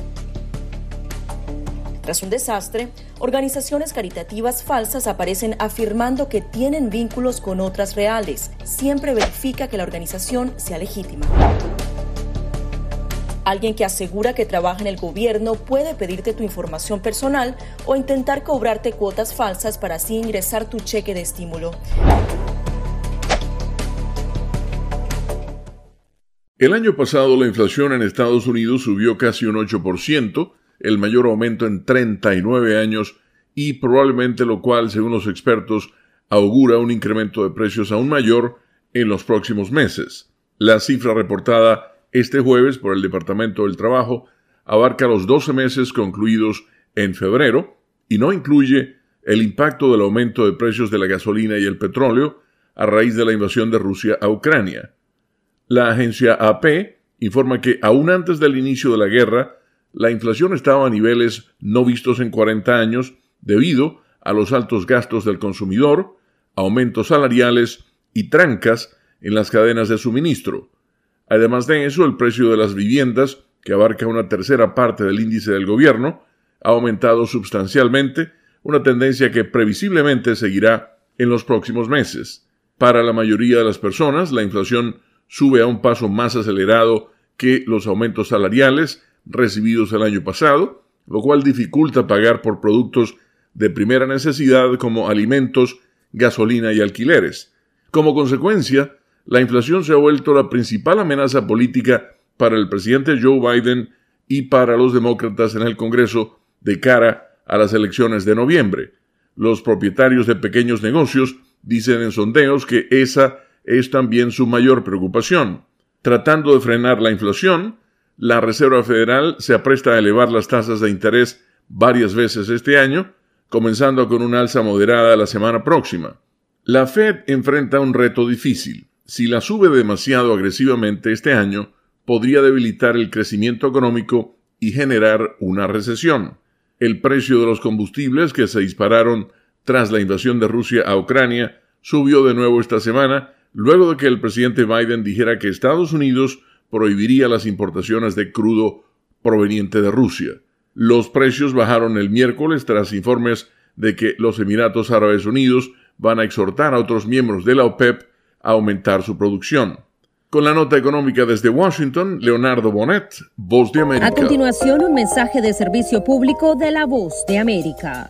Tras un desastre, organizaciones caritativas falsas aparecen afirmando que tienen vínculos con otras reales. Siempre verifica que la organización sea legítima. Alguien que asegura que trabaja en el gobierno puede pedirte tu información personal o intentar cobrarte cuotas falsas para así ingresar tu cheque de estímulo. El año pasado la inflación en Estados Unidos subió casi un 8%, el mayor aumento en 39 años y probablemente lo cual, según los expertos, augura un incremento de precios aún mayor en los próximos meses. La cifra reportada este jueves por el Departamento del Trabajo abarca los 12 meses concluidos en febrero y no incluye el impacto del aumento de precios de la gasolina y el petróleo a raíz de la invasión de Rusia a Ucrania. La agencia AP informa que aún antes del inicio de la guerra, la inflación estaba a niveles no vistos en 40 años debido a los altos gastos del consumidor, aumentos salariales y trancas en las cadenas de suministro. Además de eso, el precio de las viviendas, que abarca una tercera parte del índice del gobierno, ha aumentado sustancialmente, una tendencia que previsiblemente seguirá en los próximos meses. Para la mayoría de las personas, la inflación sube a un paso más acelerado que los aumentos salariales recibidos el año pasado, lo cual dificulta pagar por productos de primera necesidad como alimentos, gasolina y alquileres. Como consecuencia, la inflación se ha vuelto la principal amenaza política para el presidente Joe Biden y para los demócratas en el Congreso de cara a las elecciones de noviembre. Los propietarios de pequeños negocios dicen en sondeos que esa es también su mayor preocupación. Tratando de frenar la inflación, la Reserva Federal se apresta a elevar las tasas de interés varias veces este año, comenzando con una alza moderada la semana próxima. La Fed enfrenta un reto difícil. Si la sube demasiado agresivamente este año, podría debilitar el crecimiento económico y generar una recesión. El precio de los combustibles que se dispararon tras la invasión de Rusia a Ucrania subió de nuevo esta semana, luego de que el presidente Biden dijera que Estados Unidos prohibiría las importaciones de crudo proveniente de Rusia. Los precios bajaron el miércoles tras informes de que los Emiratos Árabes Unidos van a exhortar a otros miembros de la OPEP a aumentar su producción. Con la nota económica desde Washington, Leonardo Bonet, Voz de América. A continuación, un mensaje de servicio público de la Voz de América.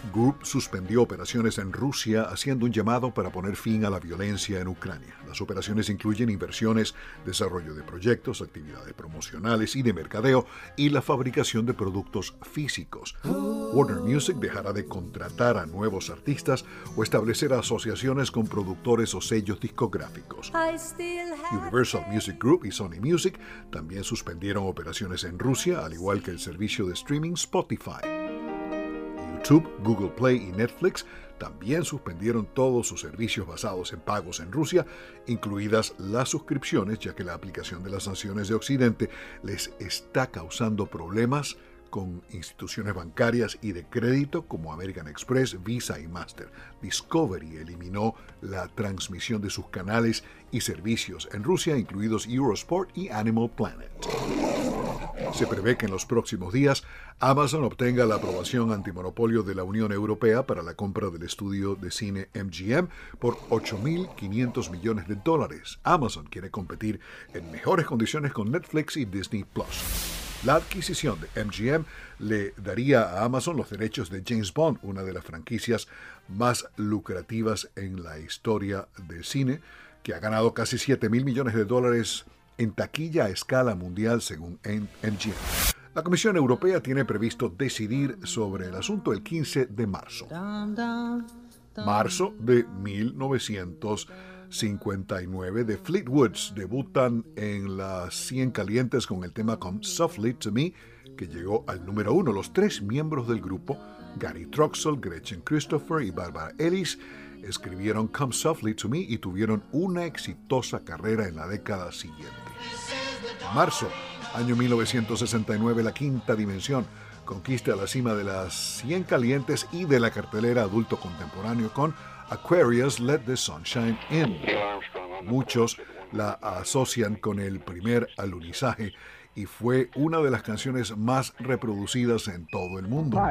Group suspendió operaciones en Rusia haciendo un llamado para poner fin a la violencia en Ucrania. Las operaciones incluyen inversiones, desarrollo de proyectos, actividades promocionales y de mercadeo y la fabricación de productos físicos. Warner Music dejará de contratar a nuevos artistas o establecer asociaciones con productores o sellos discográficos. Universal Music Group y Sony Music también suspendieron operaciones en Rusia, al igual que el servicio de streaming Spotify. YouTube, Google Play y Netflix también suspendieron todos sus servicios basados en pagos en Rusia, incluidas las suscripciones, ya que la aplicación de las sanciones de Occidente les está causando problemas con instituciones bancarias y de crédito como American Express, Visa y Master. Discovery eliminó la transmisión de sus canales y servicios en Rusia, incluidos Eurosport y Animal Planet. Se prevé que en los próximos días Amazon obtenga la aprobación antimonopolio de la Unión Europea para la compra del estudio de cine MGM por 8.500 millones de dólares. Amazon quiere competir en mejores condiciones con Netflix y Disney Plus. La adquisición de MGM le daría a Amazon los derechos de James Bond, una de las franquicias más lucrativas en la historia del cine, que ha ganado casi 7 mil millones de dólares en taquilla a escala mundial según MGM. La Comisión Europea tiene previsto decidir sobre el asunto el 15 de marzo. Marzo de 1900. 59 de Fleetwoods debutan en las 100 calientes con el tema Come Softly to Me, que llegó al número uno. Los tres miembros del grupo, Gary Troxel, Gretchen Christopher y Barbara Ellis, escribieron Come Softly to Me y tuvieron una exitosa carrera en la década siguiente. Marzo, año 1969, la quinta dimensión conquista la cima de las 100 calientes y de la cartelera adulto contemporáneo con Aquarius Let the Sunshine In. Muchos la asocian con el primer alunizaje y fue una de las canciones más reproducidas en todo el mundo.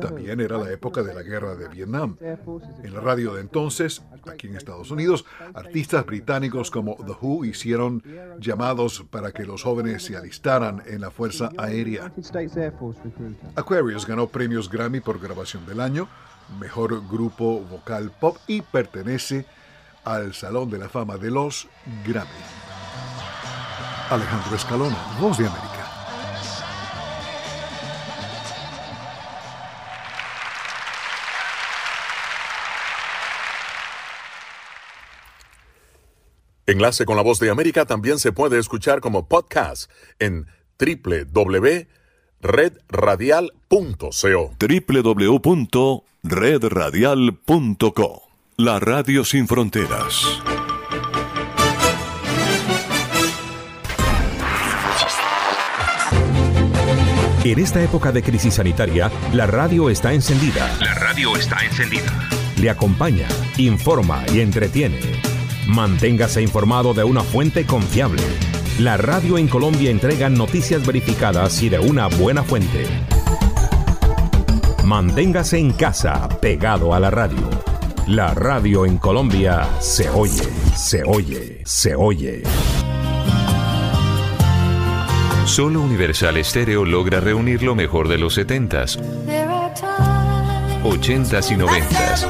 También era la época de la guerra de Vietnam. En la radio de entonces, aquí en Estados Unidos, artistas británicos como The Who hicieron llamados para que los jóvenes se alistaran en la Fuerza Aérea. Aquarius ganó premios Grammy por grabación del año, mejor grupo vocal pop y pertenece al Salón de la Fama de los Grammy. Alejandro Escalona, Voz de América. Enlace con la Voz de América también se puede escuchar como podcast en www.redradial.co. www.redradial.co. La radio sin fronteras. En esta época de crisis sanitaria, la radio está encendida. La radio está encendida. Le acompaña, informa y entretiene. Manténgase informado de una fuente confiable. La radio en Colombia entrega noticias verificadas y de una buena fuente. Manténgase en casa, pegado a la radio. La radio en Colombia se oye, se oye, se oye. Solo Universal Estéreo logra reunir lo mejor de los 70s, 80s y 90s.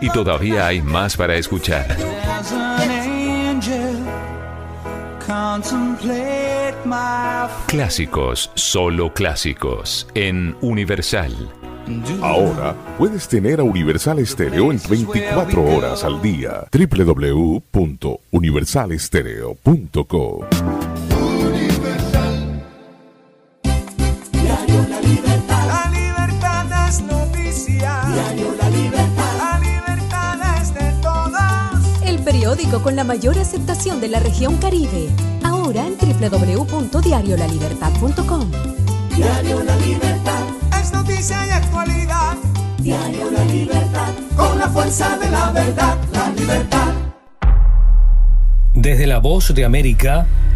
Y todavía hay más para escuchar. Clásicos, solo clásicos, en Universal. Ahora puedes tener a Universal Estéreo en 24 horas al día. www.universalestereo.co Diario La Libertad. La libertad es noticia. Diario La Libertad. La libertad es de todos. El periódico con la mayor aceptación de la región Caribe. Ahora en www.diariolalibertad.com. Diario La Libertad. Es noticia y actualidad. Diario La Libertad. Con la fuerza de la verdad. La libertad. Desde la voz de América,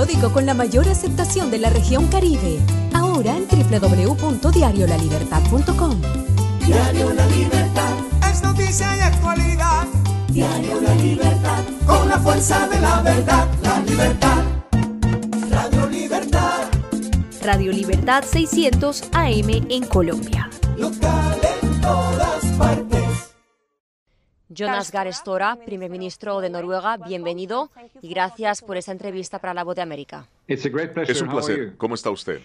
Periódico con la mayor aceptación de la región Caribe. Ahora en www.diariolalibertad.com. Diario La Libertad. Es noticia y actualidad. Diario La Libertad. Con la fuerza de la verdad. La libertad. Radio Libertad. Radio Libertad 600 AM en Colombia. Local Jonas Gahr Støre, primer ministro de Noruega, bienvenido y gracias por esta entrevista para La Voz de América. Es un placer. ¿Cómo está usted?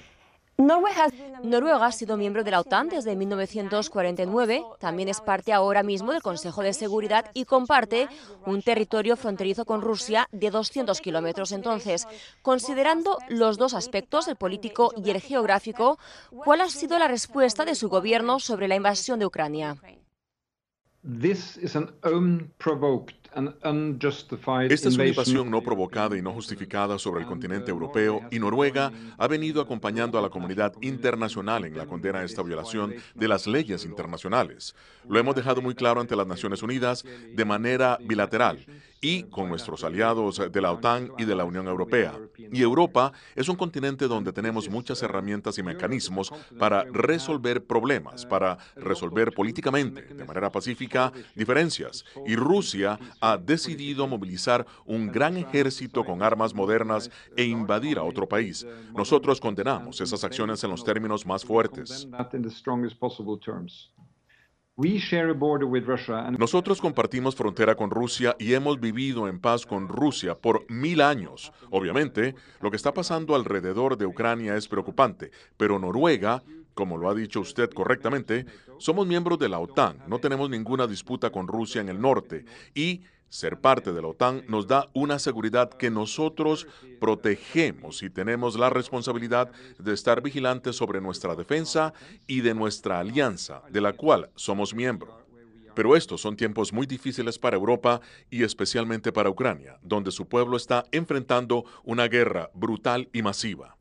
Noruega ha sido miembro de la OTAN desde 1949, también es parte ahora mismo del Consejo de Seguridad y comparte un territorio fronterizo con Rusia de 200 kilómetros. Entonces, considerando los dos aspectos, el político y el geográfico, ¿cuál ha sido la respuesta de su gobierno sobre la invasión de Ucrania? Esta es una invasión no provocada y no justificada sobre el continente europeo y Noruega ha venido acompañando a la comunidad internacional en la condena a esta violación de las leyes internacionales. Lo hemos dejado muy claro ante las Naciones Unidas de manera bilateral y con nuestros aliados de la OTAN y de la Unión Europea. Y Europa es un continente donde tenemos muchas herramientas y mecanismos para resolver problemas, para resolver políticamente, de manera pacífica, diferencias. Y Rusia ha decidido movilizar un gran ejército con armas modernas e invadir a otro país. Nosotros condenamos esas acciones en los términos más fuertes. Nosotros compartimos frontera con Rusia y hemos vivido en paz con Rusia por mil años. Obviamente, lo que está pasando alrededor de Ucrania es preocupante, pero Noruega, como lo ha dicho usted correctamente, somos miembros de la OTAN, no tenemos ninguna disputa con Rusia en el norte y ser parte de la OTAN nos da una seguridad que nosotros protegemos y tenemos la responsabilidad de estar vigilantes sobre nuestra defensa y de nuestra alianza, de la cual somos miembro. Pero estos son tiempos muy difíciles para Europa y especialmente para Ucrania, donde su pueblo está enfrentando una guerra brutal y masiva.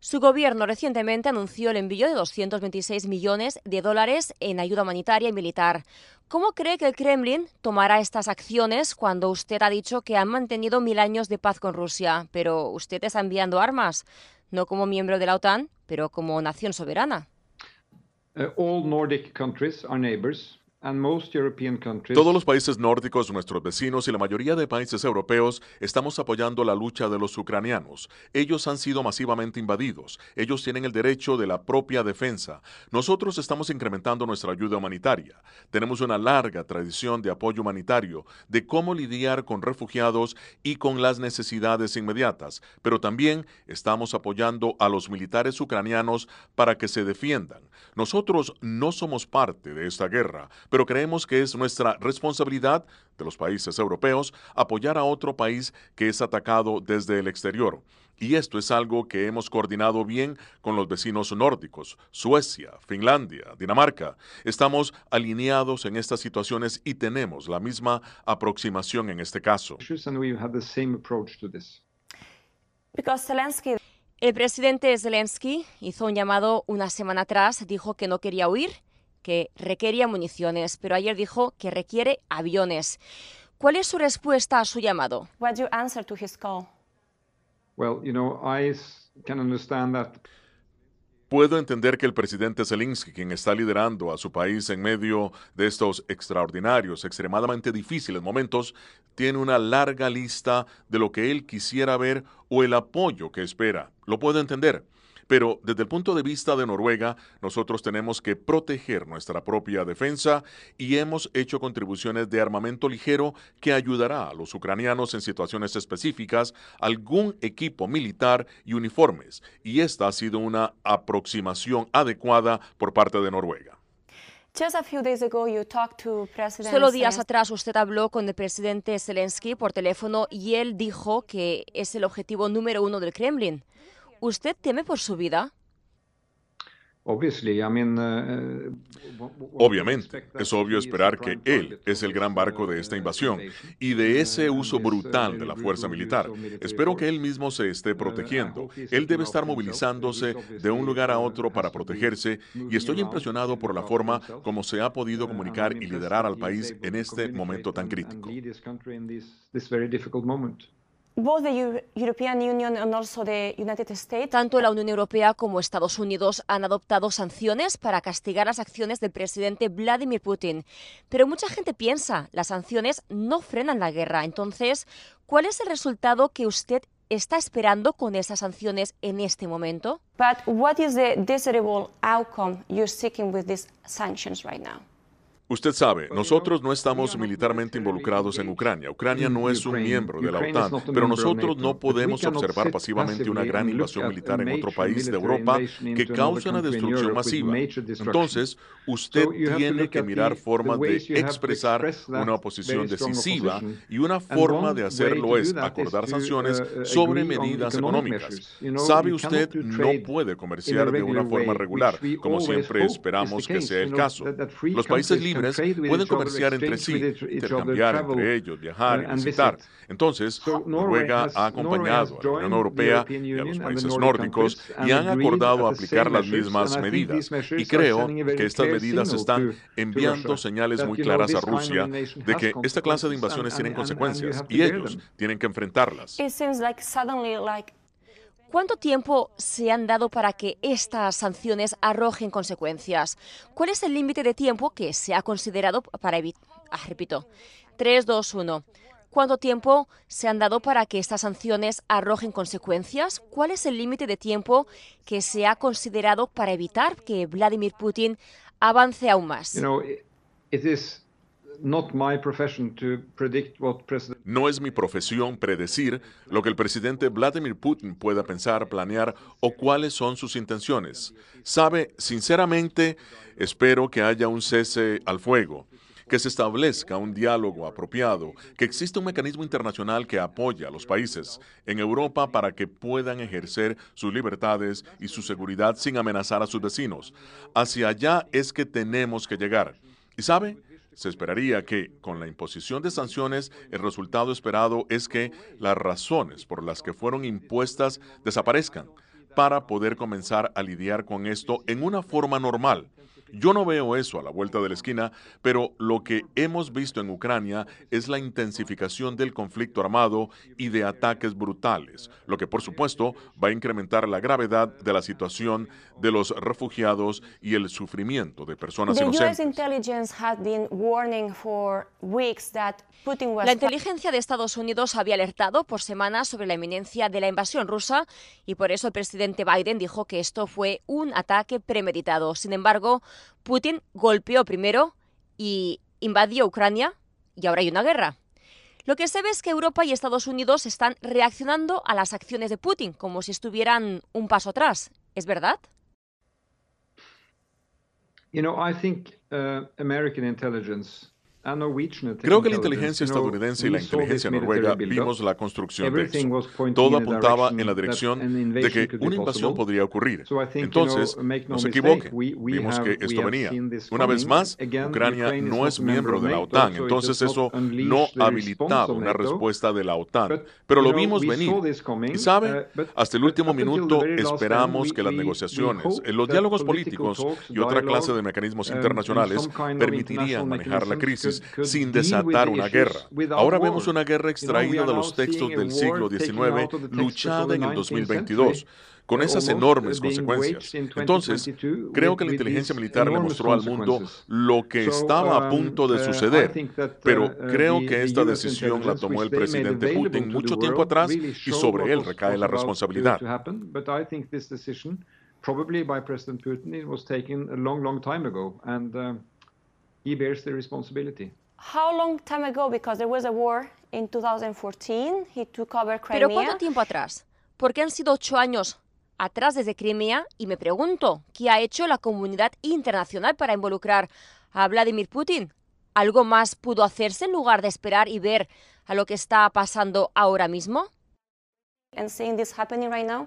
Su gobierno recientemente anunció el envío de 226 millones de dólares en ayuda humanitaria y militar. ¿Cómo cree que el Kremlin tomará estas acciones cuando usted ha dicho que han mantenido mil años de paz con Rusia, pero usted está enviando armas, no como miembro de la OTAN, pero como nación soberana? Uh, all Nordic countries are neighbors. Todos los países nórdicos, nuestros vecinos y la mayoría de países europeos estamos apoyando la lucha de los ucranianos. Ellos han sido masivamente invadidos. Ellos tienen el derecho de la propia defensa. Nosotros estamos incrementando nuestra ayuda humanitaria. Tenemos una larga tradición de apoyo humanitario, de cómo lidiar con refugiados y con las necesidades inmediatas, pero también estamos apoyando a los militares ucranianos para que se defiendan. Nosotros no somos parte de esta guerra pero creemos que es nuestra responsabilidad de los países europeos apoyar a otro país que es atacado desde el exterior. Y esto es algo que hemos coordinado bien con los vecinos nórdicos, Suecia, Finlandia, Dinamarca. Estamos alineados en estas situaciones y tenemos la misma aproximación en este caso. El presidente Zelensky hizo un llamado una semana atrás, dijo que no quería huir que requería municiones, pero ayer dijo que requiere aviones. ¿Cuál es su respuesta a su llamado? Puedo entender que el presidente Zelensky, quien está liderando a su país en medio de estos extraordinarios, extremadamente difíciles momentos, tiene una larga lista de lo que él quisiera ver o el apoyo que espera. Lo puedo entender. Pero desde el punto de vista de Noruega, nosotros tenemos que proteger nuestra propia defensa y hemos hecho contribuciones de armamento ligero que ayudará a los ucranianos en situaciones específicas, algún equipo militar y uniformes. Y esta ha sido una aproximación adecuada por parte de Noruega. Solo días atrás usted habló con el presidente Zelensky por teléfono y él dijo que es el objetivo número uno del Kremlin. ¿Usted teme por su vida? Uh, Obviamente, es obvio esperar que él es el gran barco de esta invasión y de ese uso brutal de la fuerza militar. Espero que él mismo se esté protegiendo. Él debe estar movilizándose de un lugar a otro para protegerse y estoy impresionado por la forma como se ha podido comunicar y liderar al país en este momento tan crítico. Tanto la Unión Europea como Estados Unidos han adoptado sanciones para castigar las acciones del presidente Vladimir Putin. Pero mucha gente piensa, las sanciones no frenan la guerra. Entonces, ¿cuál es el resultado que usted está esperando con esas sanciones en este momento? But what is the desirable outcome you're seeking with these sanctions right now? Usted sabe, nosotros no estamos militarmente involucrados en Ucrania. Ucrania no es un miembro de la OTAN, pero nosotros no podemos observar pasivamente una gran invasión militar en otro país de Europa que cause una destrucción masiva. Entonces, usted tiene que mirar formas de expresar una oposición decisiva y una forma de hacerlo es acordar sanciones uh, sobre medidas económicas. Sabe usted, no puede comerciar de una forma regular, como siempre esperamos que sea el caso. Los países libres pueden comerciar entre sí, intercambiar entre ellos, viajar y visitar. Entonces, Noruega ha acompañado a la Unión Europea y a los países nórdicos y han acordado aplicar las mismas medidas. Y creo que estas medidas están enviando señales muy claras a Rusia de que esta clase de invasiones tienen consecuencias y ellos tienen que enfrentarlas. ¿Cuánto tiempo se han dado para que estas sanciones arrojen consecuencias? ¿Cuál es el límite de tiempo que se ha considerado para evitar... Ah, repito, 3, 2, 1. ¿Cuánto tiempo se han dado para que estas sanciones arrojen consecuencias? ¿Cuál es el límite de tiempo que se ha considerado para evitar que Vladimir Putin avance aún más? No es mi profesión predecir lo que el presidente Vladimir Putin pueda pensar, planear o cuáles son sus intenciones. Sabe, sinceramente, espero que haya un cese al fuego que se establezca un diálogo apropiado, que exista un mecanismo internacional que apoye a los países en Europa para que puedan ejercer sus libertades y su seguridad sin amenazar a sus vecinos. Hacia allá es que tenemos que llegar. ¿Y sabe? Se esperaría que, con la imposición de sanciones, el resultado esperado es que las razones por las que fueron impuestas desaparezcan para poder comenzar a lidiar con esto en una forma normal. Yo no veo eso a la vuelta de la esquina, pero lo que hemos visto en Ucrania es la intensificación del conflicto armado y de ataques brutales, lo que por supuesto va a incrementar la gravedad de la situación de los refugiados y el sufrimiento de personas inocentes. La inteligencia de Estados Unidos había alertado por semanas sobre la inminencia de la invasión rusa y por eso el presidente Biden dijo que esto fue un ataque premeditado. Sin embargo, Putin golpeó primero y invadió Ucrania y ahora hay una guerra. Lo que se ve es que Europa y Estados Unidos están reaccionando a las acciones de Putin como si estuvieran un paso atrás. ¿Es verdad? You know, I think uh, American intelligence Creo que la inteligencia estadounidense y la inteligencia noruega vimos la construcción de eso. Todo apuntaba en la dirección de que una invasión podría ocurrir. Entonces, no se equivoquen, vimos que esto venía. Una vez más, Ucrania no es miembro de la OTAN, entonces eso no habilitaba una respuesta de la OTAN. Pero lo vimos venir. Y sabe, uh, hasta el último minuto esperamos que las negociaciones, los diálogos políticos y otra clase de mecanismos um, internacionales permitirían manejar la crisis sin desatar una guerra. Ahora vemos una guerra extraída de los textos del siglo XIX luchada en el 2022 con esas enormes consecuencias. Entonces, creo que la inteligencia militar le mostró al mundo lo que estaba a punto de um, suceder, pero uh, creo que esta decisión la tomó el presidente Putin mucho tiempo atrás y sobre él recae la responsabilidad. Probably by President Putin, it was taken a long, long time ago, and um, he bears the responsibility. How long time ago? Because there was a war in 2014. He took over Crimea. Pero ¿cuánto tiempo atrás? Porque han sido ocho años atrás desde Crimea y me pregunto, ¿qué ha hecho la comunidad internacional para involucrar a Vladimir Putin? ¿Algo más pudo hacerse en lugar de esperar y ver a lo que está pasando ahora mismo? And seeing this happening right now?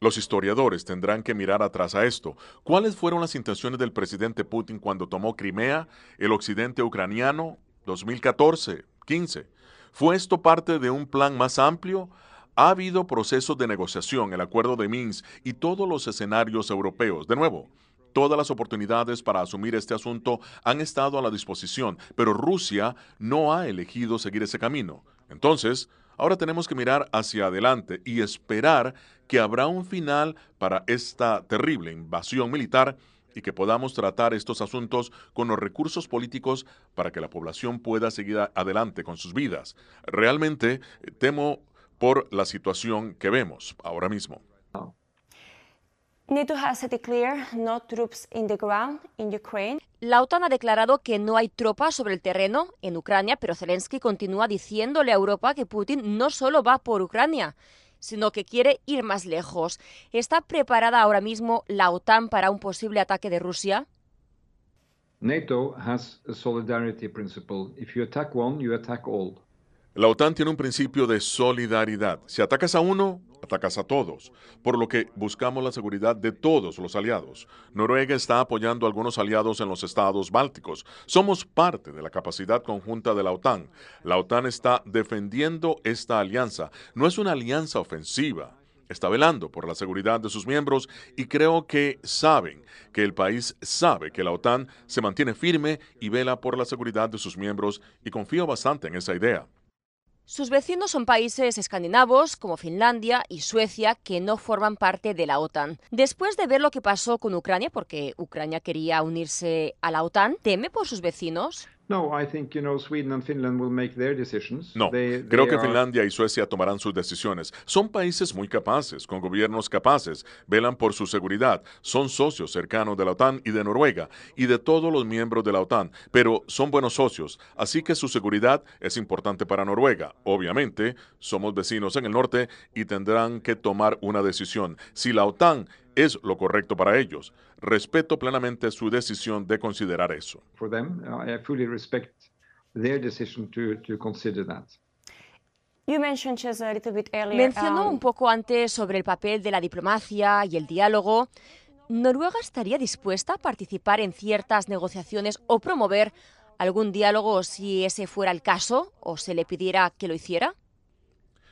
Los historiadores tendrán que mirar atrás a esto. ¿Cuáles fueron las intenciones del presidente Putin cuando tomó Crimea, el occidente ucraniano, 2014, 15? ¿Fue esto parte de un plan más amplio? Ha habido procesos de negociación, el acuerdo de Minsk y todos los escenarios europeos. De nuevo, todas las oportunidades para asumir este asunto han estado a la disposición, pero Rusia no ha elegido seguir ese camino. Entonces, Ahora tenemos que mirar hacia adelante y esperar que habrá un final para esta terrible invasión militar y que podamos tratar estos asuntos con los recursos políticos para que la población pueda seguir adelante con sus vidas. Realmente eh, temo por la situación que vemos ahora mismo. La OTAN ha declarado que no hay tropas sobre el terreno en Ucrania, pero Zelensky continúa diciéndole a Europa que Putin no solo va por Ucrania, sino que quiere ir más lejos. ¿Está preparada ahora mismo la OTAN para un posible ataque de Rusia? NATO has a solidarity principle. If you attack one, you attack all. La OTAN tiene un principio de solidaridad. Si atacas a uno, atacas a todos, por lo que buscamos la seguridad de todos los aliados. Noruega está apoyando a algunos aliados en los estados bálticos. Somos parte de la capacidad conjunta de la OTAN. La OTAN está defendiendo esta alianza. No es una alianza ofensiva. Está velando por la seguridad de sus miembros y creo que saben que el país sabe que la OTAN se mantiene firme y vela por la seguridad de sus miembros y confío bastante en esa idea. Sus vecinos son países escandinavos como Finlandia y Suecia que no forman parte de la OTAN. Después de ver lo que pasó con Ucrania, porque Ucrania quería unirse a la OTAN, ¿teme por sus vecinos? No, creo que Finlandia y Suecia tomarán sus decisiones. Son países muy capaces, con gobiernos capaces, velan por su seguridad, son socios cercanos de la OTAN y de Noruega y de todos los miembros de la OTAN, pero son buenos socios, así que su seguridad es importante para Noruega. Obviamente, somos vecinos en el norte y tendrán que tomar una decisión. Si la OTAN es lo correcto para ellos. Respeto plenamente su decisión de considerar eso. For them, I fully respect their decision to, to consider that. Mencionó um, un poco antes sobre el papel de la diplomacia y el diálogo. ¿Noruega estaría dispuesta a participar en ciertas negociaciones o promover algún diálogo si ese fuera el caso o se le pidiera que lo hiciera?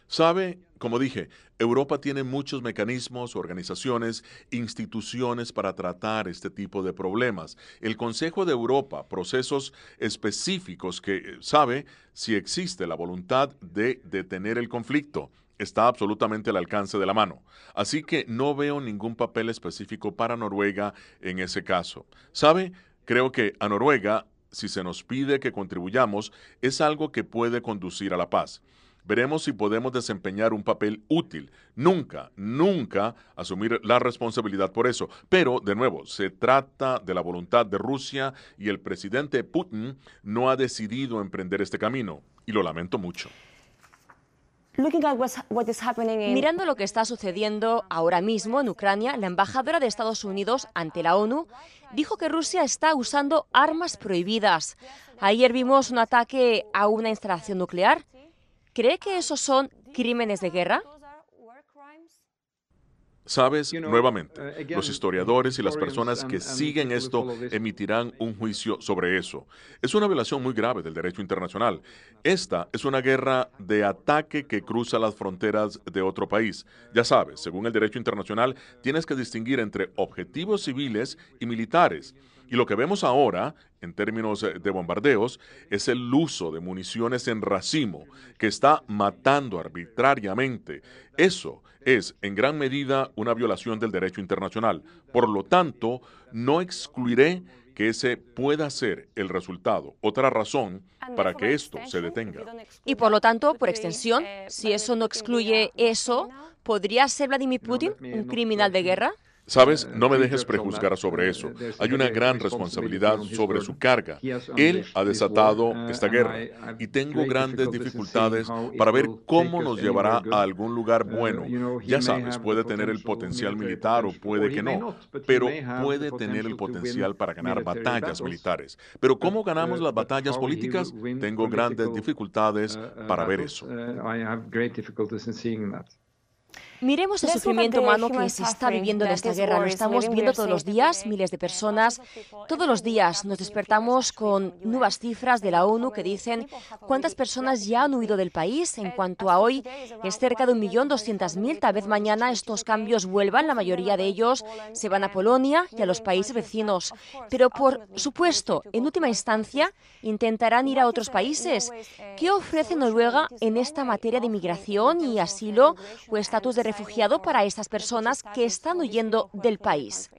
Sabe, como dije, Europa tiene muchos mecanismos, organizaciones, instituciones para tratar este tipo de problemas. El Consejo de Europa, procesos específicos que eh, sabe si existe la voluntad de detener el conflicto está absolutamente al alcance de la mano. Así que no veo ningún papel específico para Noruega en ese caso. ¿Sabe? Creo que a Noruega, si se nos pide que contribuyamos, es algo que puede conducir a la paz. Veremos si podemos desempeñar un papel útil. Nunca, nunca asumir la responsabilidad por eso. Pero, de nuevo, se trata de la voluntad de Rusia y el presidente Putin no ha decidido emprender este camino. Y lo lamento mucho. Mirando lo que está sucediendo ahora mismo en Ucrania, la embajadora de Estados Unidos ante la ONU dijo que Rusia está usando armas prohibidas. Ayer vimos un ataque a una instalación nuclear. ¿Cree que esos son crímenes de guerra? Sabes, nuevamente, los historiadores y las personas que siguen esto emitirán un juicio sobre eso. Es una violación muy grave del derecho internacional. Esta es una guerra de ataque que cruza las fronteras de otro país. Ya sabes, según el derecho internacional, tienes que distinguir entre objetivos civiles y militares. Y lo que vemos ahora, en términos de bombardeos, es el uso de municiones en racimo que está matando arbitrariamente. Eso es, en gran medida, una violación del derecho internacional. Por lo tanto, no excluiré que ese pueda ser el resultado. Otra razón para que esto se detenga. Y por lo tanto, por extensión, si eso no excluye eso, ¿podría ser Vladimir Putin un criminal de guerra? Sabes, no me dejes prejuzgar sobre eso. Hay una gran responsabilidad sobre su carga. Él ha desatado esta guerra y tengo grandes dificultades para ver cómo nos llevará a algún lugar bueno. Ya sabes, puede tener el potencial militar o puede que no, pero puede tener el potencial para ganar batallas militares. Pero ¿cómo ganamos las batallas políticas? Tengo grandes dificultades para ver eso. Miremos el sufrimiento humano que se está viviendo en esta guerra. Lo estamos viendo todos los días, miles de personas. Todos los días nos despertamos con nuevas cifras de la ONU que dicen cuántas personas ya han huido del país. En cuanto a hoy, es cerca de un millón doscientas mil. Tal vez mañana estos cambios vuelvan. La mayoría de ellos se van a Polonia y a los países vecinos. Pero, por supuesto, en última instancia, intentarán ir a otros países. ¿Qué ofrece Noruega en esta materia de migración y asilo o estatus de refugiado para estas personas que están huyendo del país.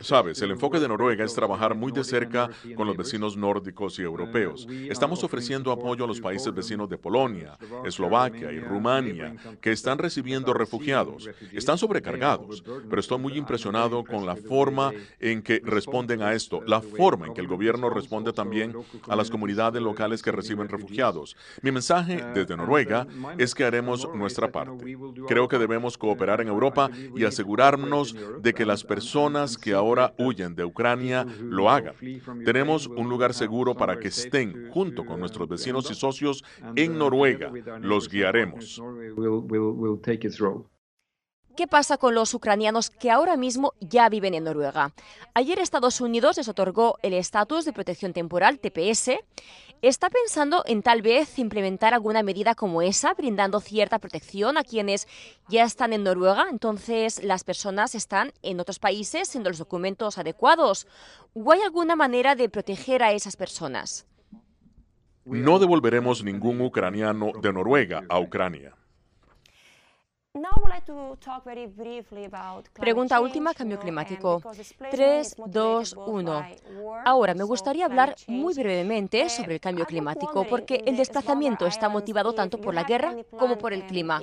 Sabes, el enfoque de Noruega es trabajar muy de cerca con los vecinos nórdicos y europeos. Estamos ofreciendo apoyo a los países vecinos de Polonia, Eslovaquia y Rumania, que están recibiendo refugiados. Están sobrecargados, pero estoy muy impresionado con la forma en que responden a esto, la forma en que el gobierno responde también a las comunidades locales que reciben refugiados. Mi mensaje desde Noruega es que haremos nuestra parte. Creo que debemos cooperar en Europa y asegurarnos de que las personas personas que ahora huyen de Ucrania lo hagan. Tenemos un lugar seguro para que estén junto con nuestros vecinos y socios en Noruega. Los guiaremos. ¿Qué pasa con los ucranianos que ahora mismo ya viven en Noruega? Ayer Estados Unidos les otorgó el estatus de protección temporal, TPS. ¿Está pensando en tal vez implementar alguna medida como esa, brindando cierta protección a quienes ya están en Noruega? Entonces, las personas están en otros países siendo los documentos adecuados. ¿O hay alguna manera de proteger a esas personas? No devolveremos ningún ucraniano de Noruega a Ucrania. Pregunta última, cambio climático. 3, 2, 1. Ahora, me gustaría hablar muy brevemente sobre el cambio climático, porque el desplazamiento está motivado tanto por la guerra como por el clima.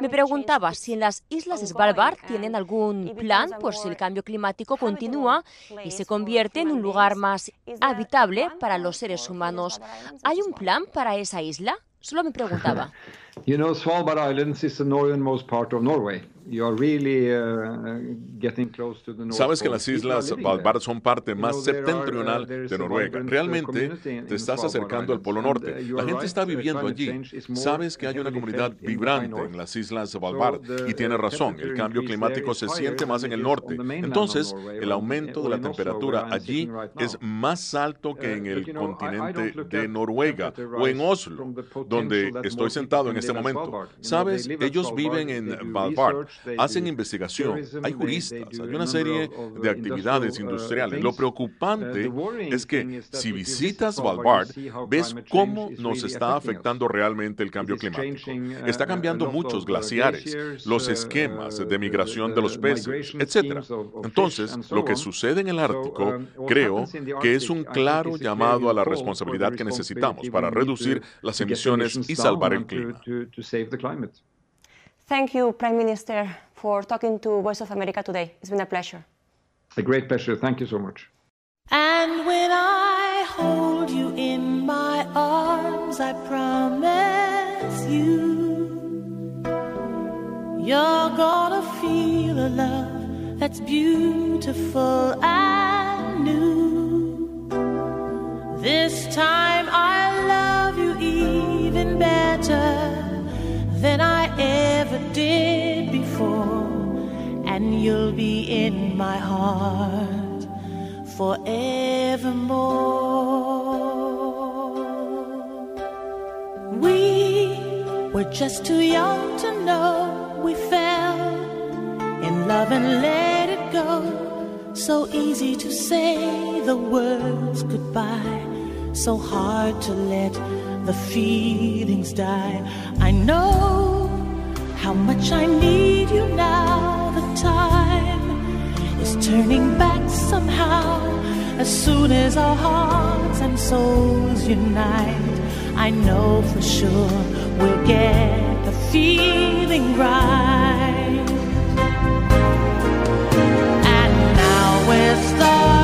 Me preguntaba si en las islas de Svalbard tienen algún plan por si el cambio climático continúa y se convierte en un lugar más habitable para los seres humanos. ¿Hay un plan para esa isla? Solo me preguntaba. You know, Svalbard Islands is the northernmost part of Norway. Sabes que las islas Svalbard son parte más septentrional de Noruega. Realmente te estás acercando al Polo Norte. La gente está viviendo allí. Sabes que hay una comunidad vibrante en las islas Svalbard y tienes razón, el cambio climático se siente más en el norte. Entonces, el aumento de la temperatura allí es más alto que en el continente de Noruega o en Oslo, donde estoy sentado en este momento. Sabes, ellos viven en Svalbard hacen investigación, hay juristas, hay una serie de actividades industriales. Lo preocupante es que si visitas Svalbard, ves cómo nos está afectando realmente el cambio climático. Está cambiando muchos glaciares, los esquemas de migración de los peces, etc. Entonces, lo que sucede en el Ártico, creo que es un claro llamado a la responsabilidad que necesitamos para reducir las emisiones y salvar el clima. Thank you, Prime Minister, for talking to Voice of America today. It's been a pleasure. A great pleasure. Thank you so much. And when I hold you in my arms, I promise you, you're gonna feel a love that's beautiful and new. This time I love you even better than I ever did before, and you'll be in my heart forevermore. We were just too young to know we fell in love and let it go. So easy to say the words goodbye, so hard to let the feelings die. I know how much I need you now. The time is turning back somehow. As soon as our hearts and souls unite, I know for sure we'll get the feeling right. And now we're starting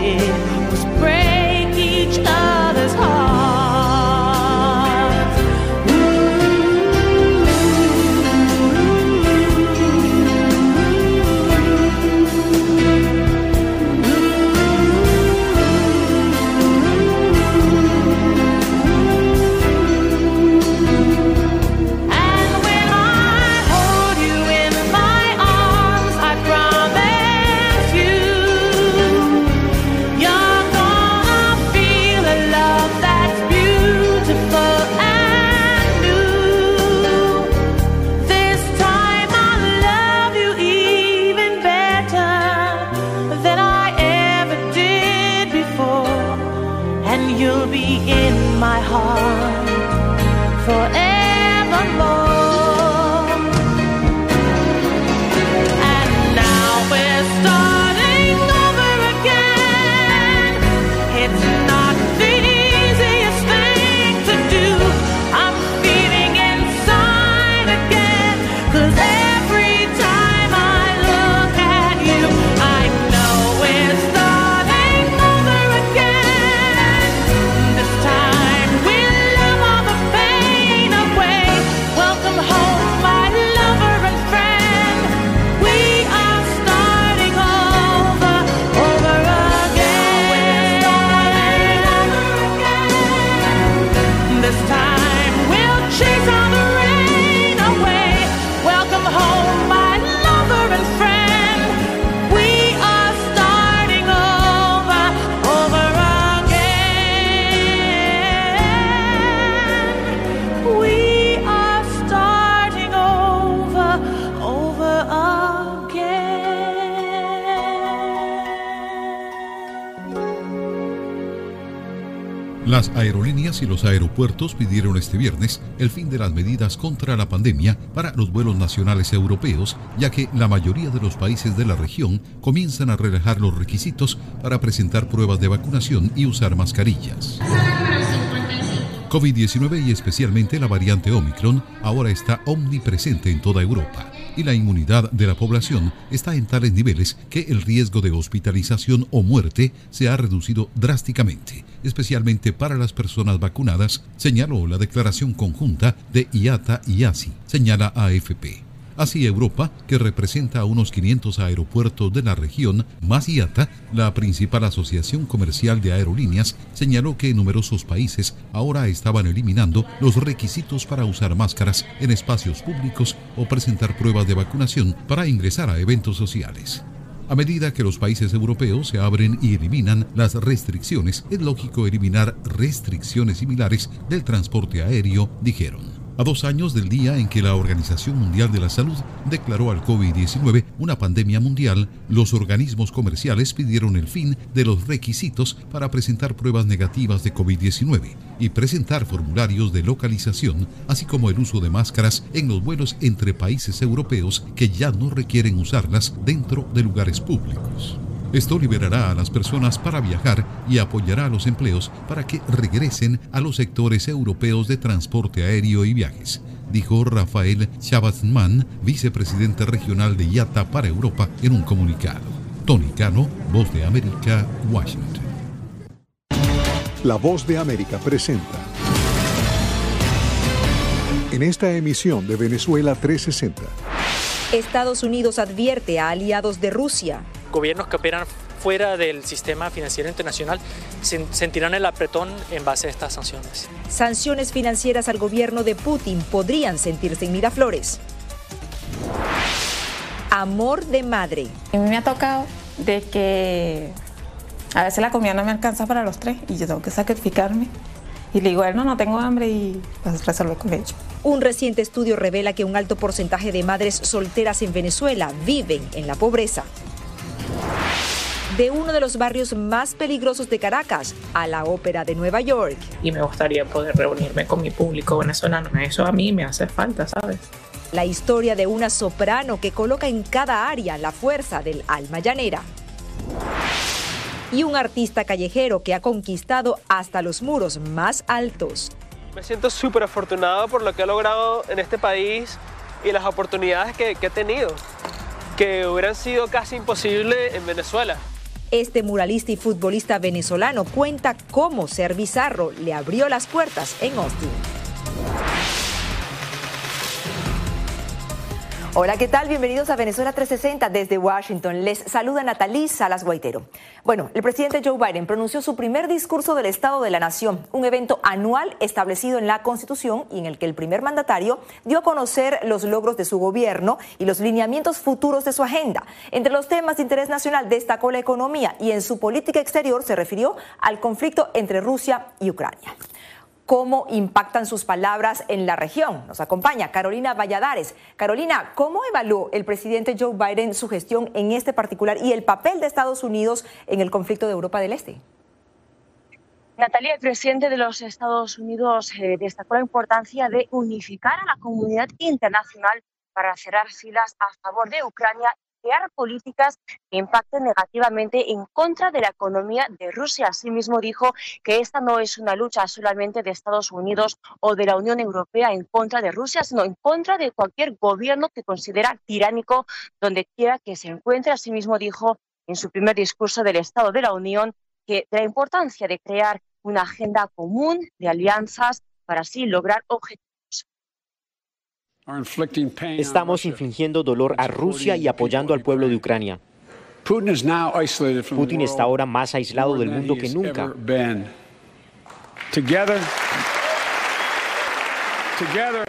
did Las aerolíneas y los aeropuertos pidieron este viernes el fin de las medidas contra la pandemia para los vuelos nacionales europeos, ya que la mayoría de los países de la región comienzan a relajar los requisitos para presentar pruebas de vacunación y usar mascarillas. COVID-19 y especialmente la variante Omicron ahora está omnipresente en toda Europa y la inmunidad de la población está en tales niveles que el riesgo de hospitalización o muerte se ha reducido drásticamente, especialmente para las personas vacunadas, señaló la declaración conjunta de IATA y ASI, señala AFP. Así Europa, que representa a unos 500 aeropuertos de la región, más IATA, la principal asociación comercial de aerolíneas, señaló que numerosos países ahora estaban eliminando los requisitos para usar máscaras en espacios públicos o presentar pruebas de vacunación para ingresar a eventos sociales. A medida que los países europeos se abren y eliminan las restricciones, es lógico eliminar restricciones similares del transporte aéreo, dijeron a dos años del día en que la Organización Mundial de la Salud declaró al COVID-19 una pandemia mundial, los organismos comerciales pidieron el fin de los requisitos para presentar pruebas negativas de COVID-19 y presentar formularios de localización, así como el uso de máscaras en los vuelos entre países europeos que ya no requieren usarlas dentro de lugares públicos. Esto liberará a las personas para viajar y apoyará a los empleos para que regresen a los sectores europeos de transporte aéreo y viajes, dijo Rafael Chabazman, vicepresidente regional de IATA para Europa, en un comunicado. Tony Cano, Voz de América, Washington. La Voz de América presenta. En esta emisión de Venezuela 360. Estados Unidos advierte a aliados de Rusia gobiernos que operan fuera del sistema financiero internacional sentirán el apretón en base a estas sanciones. Sanciones financieras al gobierno de Putin podrían sentirse en Miraflores. Amor de madre. A mí me ha tocado de que a veces la comida no me alcanza para los tres y yo tengo que sacrificarme. Y le digo a él, no, no tengo hambre y pues resolver con ello. Un reciente estudio revela que un alto porcentaje de madres solteras en Venezuela viven en la pobreza de uno de los barrios más peligrosos de Caracas a la Ópera de Nueva York. Y me gustaría poder reunirme con mi público venezolano. Eso a mí me hace falta, ¿sabes? La historia de una soprano que coloca en cada área la fuerza del alma llanera. Y un artista callejero que ha conquistado hasta los muros más altos. Me siento súper afortunado por lo que he logrado en este país y las oportunidades que, que he tenido que hubieran sido casi imposibles en Venezuela. Este muralista y futbolista venezolano cuenta cómo ser bizarro le abrió las puertas en Austin. Hola, ¿qué tal? Bienvenidos a Venezuela 360 desde Washington. Les saluda Natalí Salas Guaitero. Bueno, el presidente Joe Biden pronunció su primer discurso del Estado de la Nación, un evento anual establecido en la Constitución y en el que el primer mandatario dio a conocer los logros de su gobierno y los lineamientos futuros de su agenda. Entre los temas de interés nacional destacó la economía y en su política exterior se refirió al conflicto entre Rusia y Ucrania cómo impactan sus palabras en la región. Nos acompaña Carolina Valladares. Carolina, ¿cómo evaluó el presidente Joe Biden su gestión en este particular y el papel de Estados Unidos en el conflicto de Europa del Este? Natalia, el presidente de los Estados Unidos eh, destacó la importancia de unificar a la comunidad internacional para cerrar filas a favor de Ucrania crear políticas que impacten negativamente en contra de la economía de Rusia. Asimismo dijo que esta no es una lucha solamente de Estados Unidos o de la Unión Europea en contra de Rusia, sino en contra de cualquier gobierno que considera tiránico donde quiera que se encuentre. Asimismo dijo en su primer discurso del Estado de la Unión que la importancia de crear una agenda común de alianzas para así lograr objetivos Estamos infligiendo dolor a Rusia y apoyando al pueblo de Ucrania. Putin está ahora más aislado del mundo que nunca.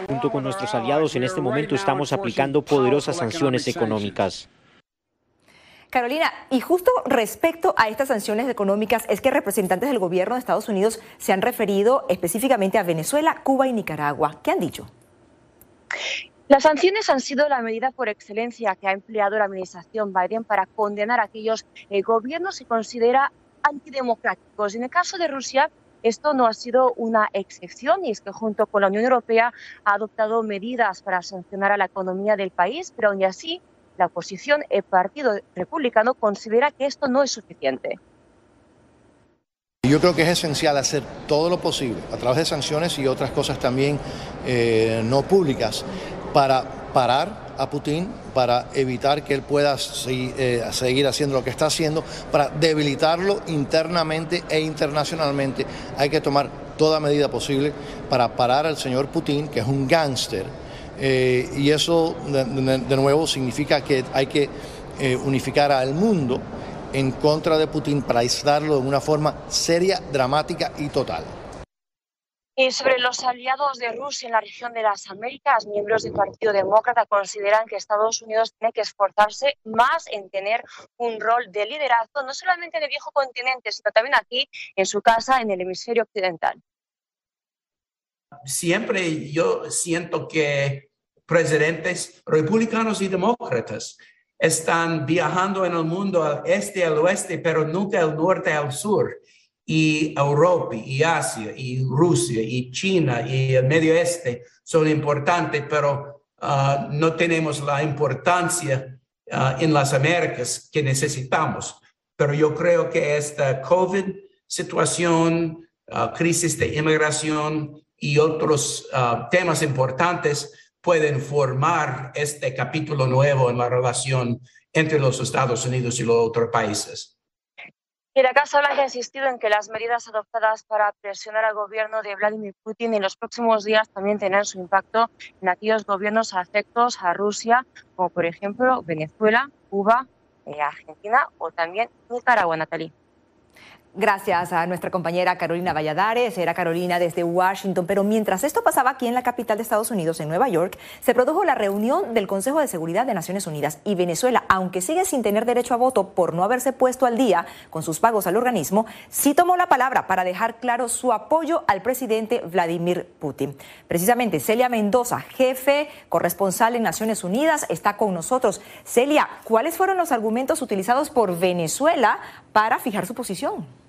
Junto con nuestros aliados en este momento estamos aplicando poderosas sanciones económicas. Carolina, y justo respecto a estas sanciones económicas, es que representantes del gobierno de Estados Unidos se han referido específicamente a Venezuela, Cuba y Nicaragua. ¿Qué han dicho? Las sanciones han sido la medida por excelencia que ha empleado la administración Biden para condenar a aquellos eh, gobiernos que considera antidemocráticos. En el caso de Rusia, esto no ha sido una excepción y es que junto con la Unión Europea ha adoptado medidas para sancionar a la economía del país, pero aún así la oposición, el Partido Republicano, considera que esto no es suficiente. Yo creo que es esencial hacer todo lo posible a través de sanciones y otras cosas también eh, no públicas para parar a Putin, para evitar que él pueda eh, seguir haciendo lo que está haciendo, para debilitarlo internamente e internacionalmente. Hay que tomar toda medida posible para parar al señor Putin, que es un gángster, eh, y eso de, nuevo significa que hay que unificar al mundo en contra de Putin para aislarlo de una forma seria, dramática y total. Y sobre los aliados de Rusia en la región de las Américas, miembros del Partido Demócrata consideran que Estados Unidos tiene que esforzarse más en tener un rol de liderazgo, no solamente en el viejo continente, sino también aquí en su casa en el hemisferio occidental. Siempre yo siento que presidentes republicanos y demócratas están viajando en el mundo al este, al oeste, pero nunca al norte, al sur. Y Europa, y Asia, y Rusia, y China, y el Medio Oeste son importantes, pero ah, no tenemos la importancia ah, en las Américas que necesitamos. Pero yo creo que esta COVID situación, ah, crisis de inmigración y otros temas importantes pueden formar este capítulo nuevo en la relación entre los Estados Unidos y los otros países. Y la Casa Blanca ha insistido en que las medidas adoptadas para presionar al gobierno de Vladimir Putin en los próximos días también tendrán su impacto en aquellos gobiernos afectos a Rusia, como por ejemplo Venezuela, Cuba, eh, Argentina o también Nicaragua, Natalie. Gracias a nuestra compañera Carolina Valladares, era Carolina desde Washington, pero mientras esto pasaba aquí en la capital de Estados Unidos, en Nueva York, se produjo la reunión del Consejo de Seguridad de Naciones Unidas y Venezuela, aunque sigue sin tener derecho a voto por no haberse puesto al día con sus pagos al organismo, sí tomó la palabra para dejar claro su apoyo al presidente Vladimir Putin. Precisamente Celia Mendoza, jefe corresponsal en Naciones Unidas, está con nosotros. Celia, ¿cuáles fueron los argumentos utilizados por Venezuela para fijar su posición?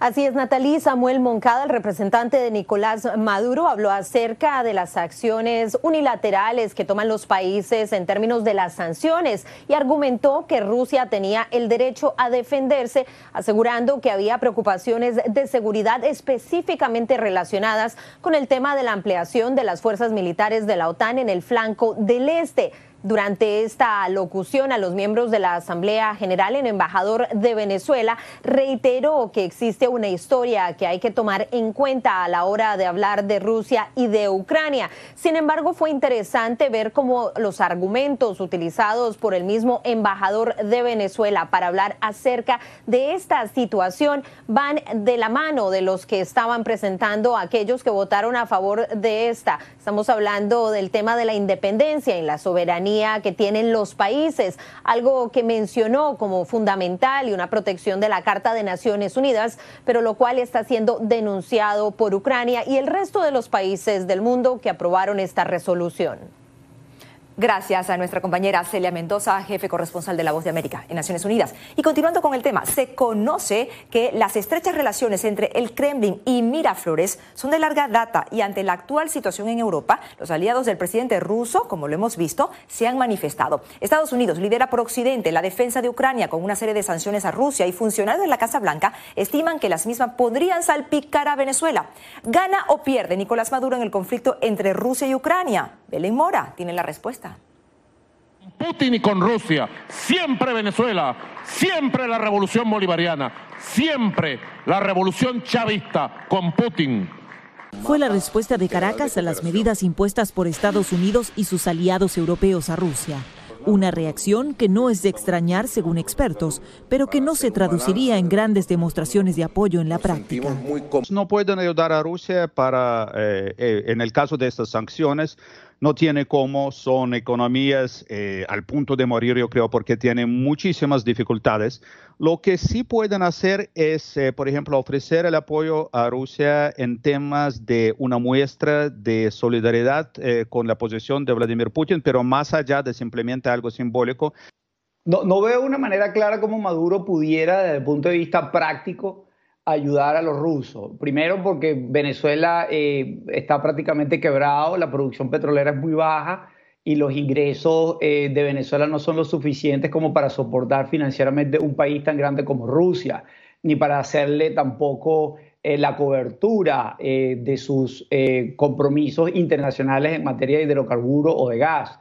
Así es, Natalie. Samuel Moncada, el representante de Nicolás Maduro, habló acerca de las acciones unilaterales que toman los países en términos de las sanciones y argumentó que Rusia tenía el derecho a defenderse, asegurando que había preocupaciones de seguridad específicamente relacionadas con el tema de la ampliación de las fuerzas militares de la OTAN en el flanco del este. Durante esta locución a los miembros de la Asamblea General, el embajador de Venezuela reiteró que existe una historia que hay que tomar en cuenta a la hora de hablar de Rusia y de Ucrania. Sin embargo, fue interesante ver cómo los argumentos utilizados por el mismo embajador de Venezuela para hablar acerca de esta situación van de la mano de los que estaban presentando aquellos que votaron a favor de esta. Estamos hablando del tema de la independencia y la soberanía que tienen los países, algo que mencionó como fundamental y una protección de la Carta de Naciones Unidas, pero lo cual está siendo denunciado por Ucrania y el resto de los países del mundo que aprobaron esta resolución. Gracias a nuestra compañera Celia Mendoza, jefe corresponsal de La Voz de América en Naciones Unidas. Y continuando con el tema, se conoce que las estrechas relaciones entre el Kremlin y Miraflores son de larga data y ante la actual situación en Europa, los aliados del presidente ruso, como lo hemos visto, se han manifestado. Estados Unidos lidera por Occidente la defensa de Ucrania con una serie de sanciones a Rusia y funcionarios de la Casa Blanca estiman que las mismas podrían salpicar a Venezuela. ¿Gana o pierde Nicolás Maduro en el conflicto entre Rusia y Ucrania? Belén Mora tiene la respuesta. Putin y con Rusia, siempre Venezuela, siempre la revolución bolivariana, siempre la revolución chavista con Putin. Fue la respuesta de Caracas a las medidas impuestas por Estados Unidos y sus aliados europeos a Rusia. Una reacción que no es de extrañar según expertos, pero que no se traduciría en grandes demostraciones de apoyo en la práctica. No pueden ayudar a Rusia para, eh, eh, en el caso de estas sanciones, no tiene cómo, son economías eh, al punto de morir, yo creo, porque tienen muchísimas dificultades. Lo que sí pueden hacer es, eh, por ejemplo, ofrecer el apoyo a Rusia en temas de una muestra de solidaridad eh, con la posición de Vladimir Putin, pero más allá de simplemente algo simbólico. No, no veo una manera clara como Maduro pudiera, desde el punto de vista práctico, ayudar a los rusos. Primero porque Venezuela eh, está prácticamente quebrado, la producción petrolera es muy baja y los ingresos eh, de Venezuela no son lo suficientes como para soportar financieramente un país tan grande como Rusia, ni para hacerle tampoco eh, la cobertura de sus compromisos internacionales en materia de hidrocarburos o de gas.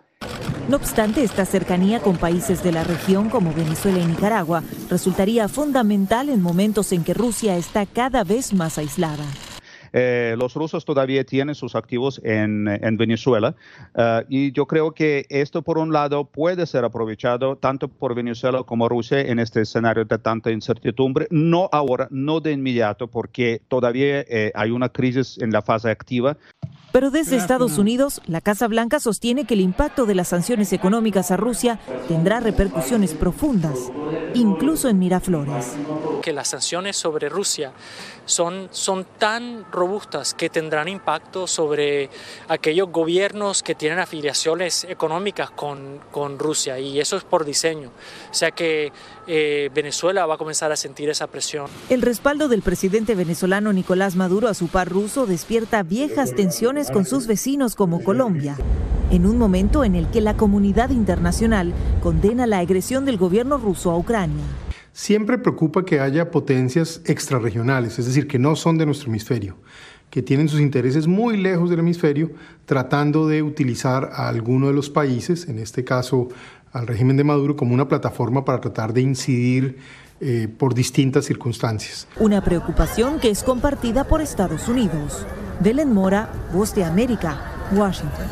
No obstante, esta cercanía con países de la región como Venezuela y Nicaragua resultaría fundamental en momentos en que Rusia está cada vez más aislada. Eh, los rusos todavía tienen sus activos en, Venezuela eh, y yo creo que esto por un lado puede ser aprovechado tanto por Venezuela como Rusia en este escenario de tanta incertidumbre, no ahora, no de inmediato, porque todavía eh, hay una crisis en la fase activa. Pero desde Estados Unidos, la Casa Blanca sostiene que el impacto de las sanciones económicas a Rusia tendrá repercusiones profundas, incluso en Miraflores. Que las sanciones sobre Rusia son, son tan robustas que tendrán impacto sobre aquellos gobiernos que tienen afiliaciones económicas con, con Rusia y eso es por diseño. O sea que eh, Venezuela va a comenzar a sentir esa presión. El respaldo del presidente venezolano Nicolás Maduro a su par ruso despierta viejas tensiones con sus vecinos como Colombia, en un momento en el que la comunidad internacional condena la agresión del gobierno ruso a Ucrania. Siempre preocupa que haya potencias extrarregionales, es decir, que no son de nuestro hemisferio, que tienen sus intereses muy lejos del hemisferio, tratando de utilizar a alguno de los países, en este caso al régimen de Maduro como una plataforma para tratar de incidir eh, por distintas circunstancias. Una preocupación que es compartida por Estados Unidos. Belén Mora, Voz de América, Washington.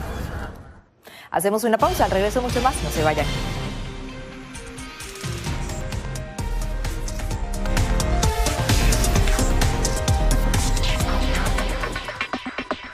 Hacemos una pausa, al regreso mucho más, no se vayan.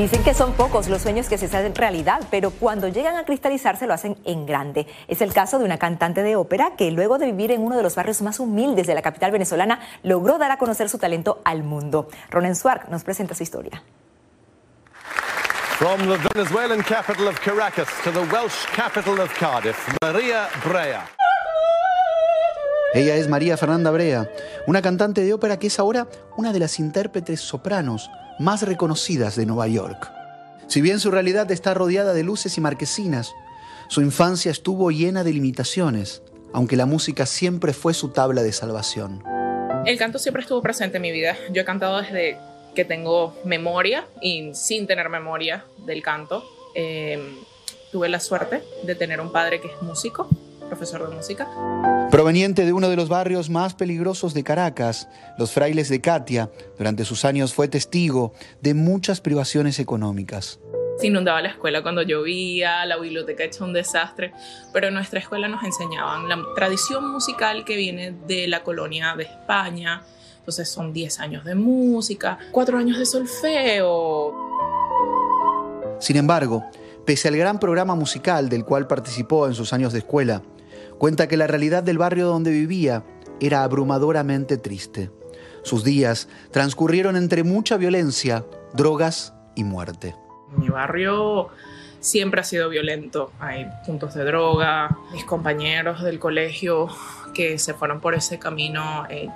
Dicen que son pocos los sueños que se hacen realidad, pero cuando llegan a cristalizarse lo hacen en grande. Es el caso de una cantante de ópera que luego de vivir en uno de los barrios más humildes de la capital venezolana logró dar a conocer su talento al mundo. Ronen Swark nos presenta su historia. From the Venezuelan capital of Caracas to the Welsh capital of Cardiff, María Brea. Ella es María Fernanda Brea, una cantante de ópera que es ahora una de las intérpretes sopranos más reconocidas de Nueva York. Si bien su realidad está rodeada de luces y marquesinas, su infancia estuvo llena de limitaciones, aunque la música siempre fue su tabla de salvación. El canto siempre estuvo presente en mi vida. Yo he cantado desde que tengo memoria y sin tener memoria del canto. Em, tuve la suerte de tener un padre que es músico, profesor de música. Proveniente de uno de los barrios más peligrosos de Caracas, los frailes de Katia, durante sus años fue testigo de muchas privaciones económicas. Se inundaba la escuela cuando llovía, la biblioteca hecha un desastre, pero en nuestra escuela nos enseñaban la tradición musical que viene de la colonia de España. Entonces son 10 años de música, 4 años de solfeo. Sin embargo, pese al gran programa musical del cual participó en sus años de escuela, cuenta que la realidad del barrio donde vivía era abrumadoramente triste. Sus días transcurrieron entre mucha violencia, drogas y muerte. Mi barrio siempre ha sido violento. Hay puntos de droga. Mis compañeros del colegio que se fueron por ese camino, eh,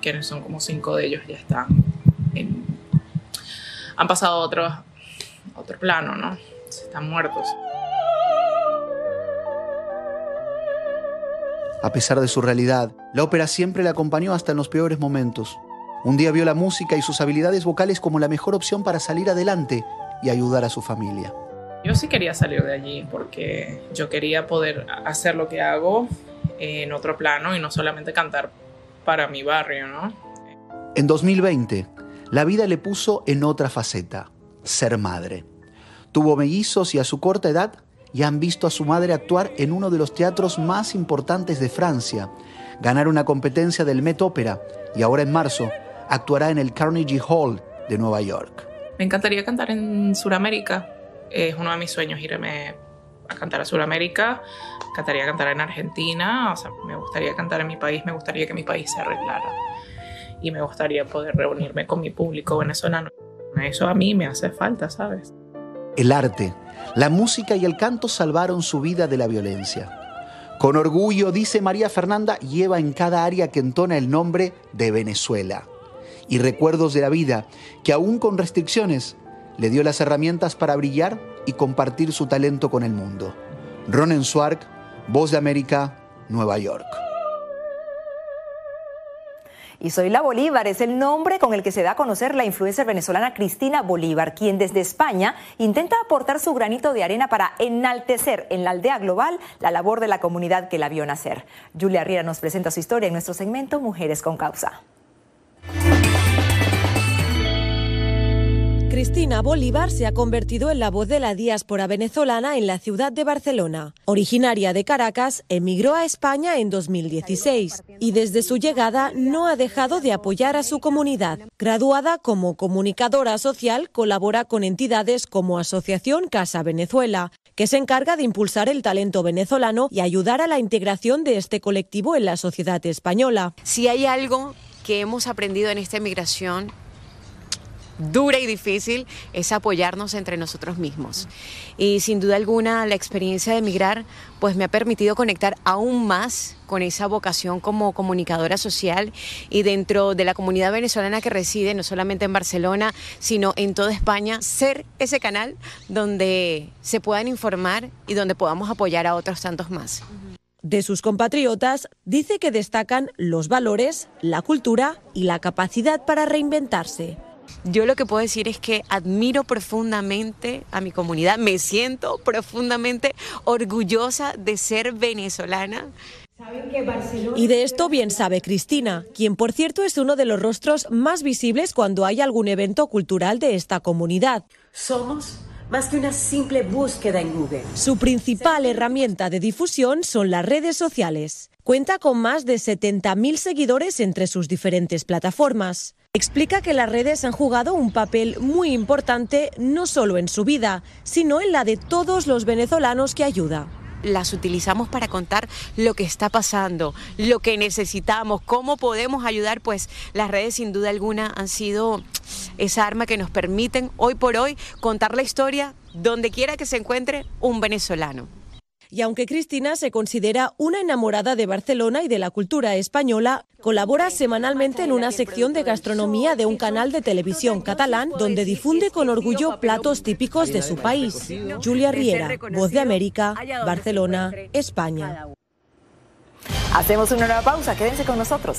que son como cinco de ellos, ya están. han pasado a otro, otro plano, ¿no? Están muertos. A pesar de su realidad, la ópera siempre le acompañó hasta en los peores momentos. Un día vio la música y sus habilidades vocales como la mejor opción para salir adelante y ayudar a su familia. Yo sí quería salir de allí porque yo quería poder hacer lo que hago en otro plano y no solamente cantar para mi barrio, ¿no? En 2020, la vida le puso en otra faceta, ser madre. Tuvo mellizos y a su corta edad y han visto a su madre actuar en uno de los teatros más importantes de Francia, ganar una competencia del Met Opera y ahora en marzo actuará en el Carnegie Hall de Nueva York. Me encantaría cantar en Sudamérica. Es uno de mis sueños irme a cantar a Sudamérica. Me encantaría cantar en Argentina. O sea, me gustaría cantar en mi país. Me gustaría que mi país se arreglara. Y me gustaría poder reunirme con mi público venezolano. Eso a mí me hace falta, ¿sabes? El arte, la música y el canto salvaron su vida de la violencia. Con orgullo, dice María Fernanda, lleva en cada área que entona el nombre de Venezuela. Y recuerdos de la vida que aún con restricciones le dio las herramientas para brillar y compartir su talento con el mundo. Ronen Swark, Voz de América, Nueva York. Y Soy la Bolívar es el nombre con el que se da a conocer la influencer venezolana Cristina Bolívar, quien desde España intenta aportar su granito de arena para enaltecer en la aldea global la labor de la comunidad que la vio nacer. Julia Riera nos presenta su historia en nuestro segmento Mujeres con Causa. Cristina Bolívar se ha convertido en la voz de la diáspora venezolana en la ciudad de Barcelona. Originaria de Caracas, emigró a España en 2016 y desde su llegada no ha dejado de apoyar a su comunidad. Graduada como comunicadora social, colabora con entidades como Asociación Casa Venezuela, que se encarga de impulsar el talento venezolano y ayudar a la integración de este colectivo en la sociedad española. Si hay algo que hemos aprendido en esta emigración dura y difícil es apoyarnos entre nosotros mismos. Y sin duda alguna la experiencia de emigrar pues me ha permitido conectar aún más con esa vocación como comunicadora social y dentro de la comunidad venezolana que reside no solamente en Barcelona, sino en toda España, ser ese canal donde se puedan informar y donde podamos apoyar a otros tantos más. De sus compatriotas, dice que destacan los valores, la cultura y la capacidad para reinventarse. Yo lo que puedo decir es que admiro profundamente a mi comunidad, me siento profundamente orgullosa de ser venezolana. Y de esto bien sabe Cristina, quien por cierto es uno de los rostros más visibles cuando hay algún evento cultural de esta comunidad. Somos más que una simple búsqueda en Google. Su principal herramienta de difusión son las redes sociales. Cuenta con más de 70.000 seguidores entre sus diferentes plataformas. Explica que las redes han jugado un papel muy importante no solo en su vida, sino en la de todos los venezolanos que ayuda las utilizamos para contar lo que está pasando, lo que necesitamos, cómo podemos ayudar, pues las redes sin duda alguna han sido esa arma que nos permiten hoy por hoy contar la historia donde quiera que se encuentre un venezolano. Y aunque Cristina se considera una enamorada de Barcelona y de la cultura española, colabora semanalmente en una sección de gastronomía de un canal de televisión catalán donde difunde con orgullo platos típicos de su país. Julia Riera, Voz de América, Barcelona, España. Hacemos una nueva pausa, quédense con nosotros.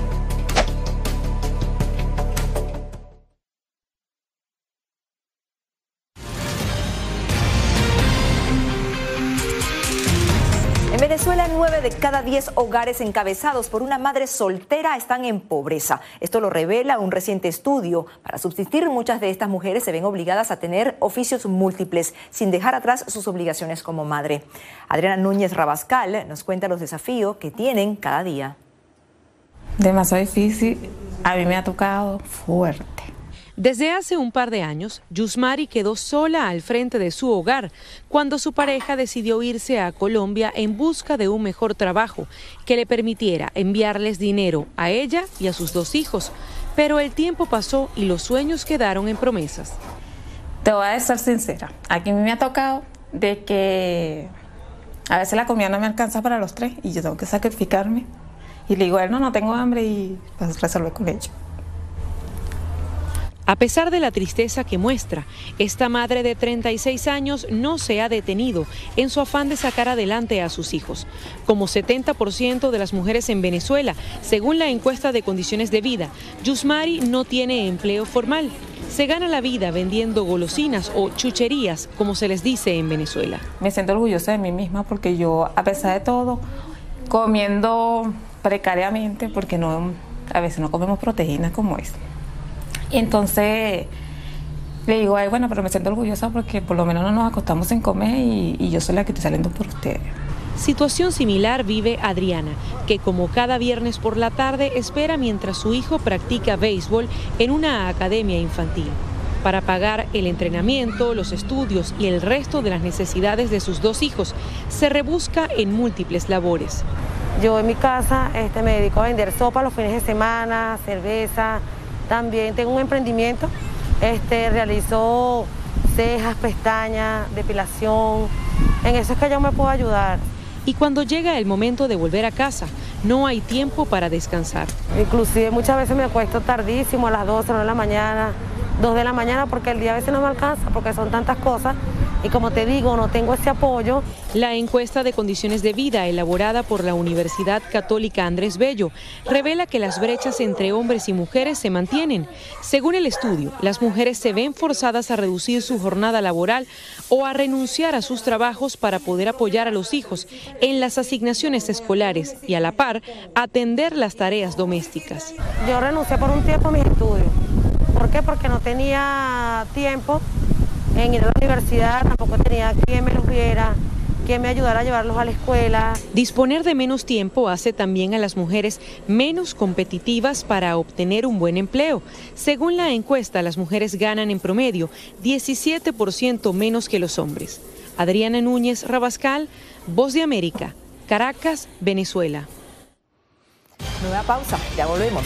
Cada diez hogares encabezados por una madre soltera están en pobreza. Esto lo revela un reciente estudio. Para subsistir, muchas de estas mujeres se ven obligadas a tener oficios múltiples, sin dejar atrás sus obligaciones como madre. Adriana Núñez Rabascal nos cuenta los desafíos que tienen cada día. Demasiado difícil. A mí me ha tocado fuerte. Desde hace un par de años, Yusmari quedó sola al frente de su hogar cuando su pareja decidió irse a Colombia en busca de un mejor trabajo que le permitiera enviarles dinero a ella y a sus dos hijos. Pero el tiempo pasó y los sueños quedaron en promesas. Te voy a ser sincera. Aquí me ha tocado de que a veces la comida no me alcanza para los tres y yo tengo que sacrificarme. Y le digo a él, no, no tengo hambre y pues con ello. A pesar de la tristeza que muestra, esta madre de 36 años no se ha detenido en su afán de sacar adelante a sus hijos. Como 70% de las mujeres en Venezuela, según la encuesta de condiciones de vida, Yusmari no tiene empleo formal. Se gana la vida vendiendo golosinas o chucherías, como se les dice en Venezuela. Me siento orgullosa de mí misma porque yo, a pesar de todo, comiendo precariamente, porque no, a veces no comemos proteínas como es. Y entonces le digo, ay, bueno, pero me siento orgullosa porque por lo menos no nos acostamos en comer y, y yo soy la que estoy saliendo por ustedes. Situación similar vive Adriana, que como cada viernes por la tarde espera mientras su hijo practica béisbol en una academia infantil. Para pagar el entrenamiento, los estudios y el resto de las necesidades de sus dos hijos, se rebusca en múltiples labores. Yo en mi casa este, me dedico a vender sopa los fines de semana, cerveza, también tengo un emprendimiento, este, realizo cejas, pestañas, depilación. En eso es que yo me puedo ayudar. Y cuando llega el momento de volver a casa, no hay tiempo para descansar. Inclusive muchas veces me acuesto tardísimo, a las 12 de la mañana, 2 de la mañana, porque el día a veces no me alcanza, porque son tantas cosas. Y como te digo, no tengo ese apoyo. La encuesta de condiciones de vida elaborada por la Universidad Católica Andrés Bello revela que las brechas entre hombres y mujeres se mantienen. Según el estudio, las mujeres se ven forzadas a reducir su jornada laboral o a renunciar a sus trabajos para poder apoyar a los hijos en las asignaciones escolares y a la par atender las tareas domésticas. Yo renuncié por un tiempo a mis estudios. ¿Por qué? Porque no tenía tiempo en ir a la universidad, tampoco tenía quien me los viera, quien me ayudara a llevarlos a la escuela. Disponer de menos tiempo hace también a las mujeres menos competitivas para obtener un buen empleo. Según la encuesta, las mujeres ganan en promedio 17% menos que los hombres. Adriana Núñez Rabascal, Voz de América, Caracas, Venezuela. Nueva pausa, ya volvemos.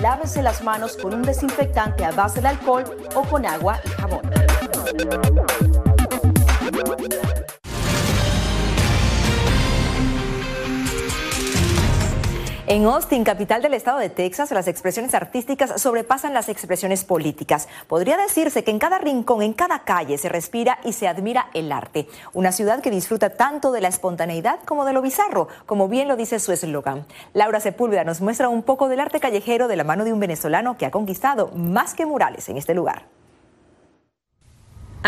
lávese las manos con un desinfectante a base de alcohol o con agua y jabón. En Austin, capital del estado de Texas, las expresiones artísticas sobrepasan las expresiones políticas. Podría decirse que en cada rincón, en cada calle, se respira y se admira el arte. Una ciudad que disfruta tanto de la espontaneidad como de lo bizarro, como bien lo dice su eslogan. Laura Sepúlveda nos muestra un poco del arte callejero de la mano de un venezolano que ha conquistado más que murales en este lugar.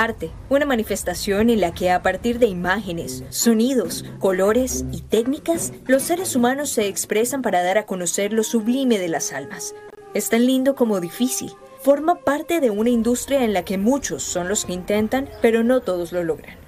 Arte, una manifestación en la que a partir de imágenes, sonidos, colores y técnicas, los seres humanos se expresan para dar a conocer lo sublime de las almas. Es tan lindo como difícil. Forma parte de una industria en la que muchos son los que intentan, pero no todos lo logran.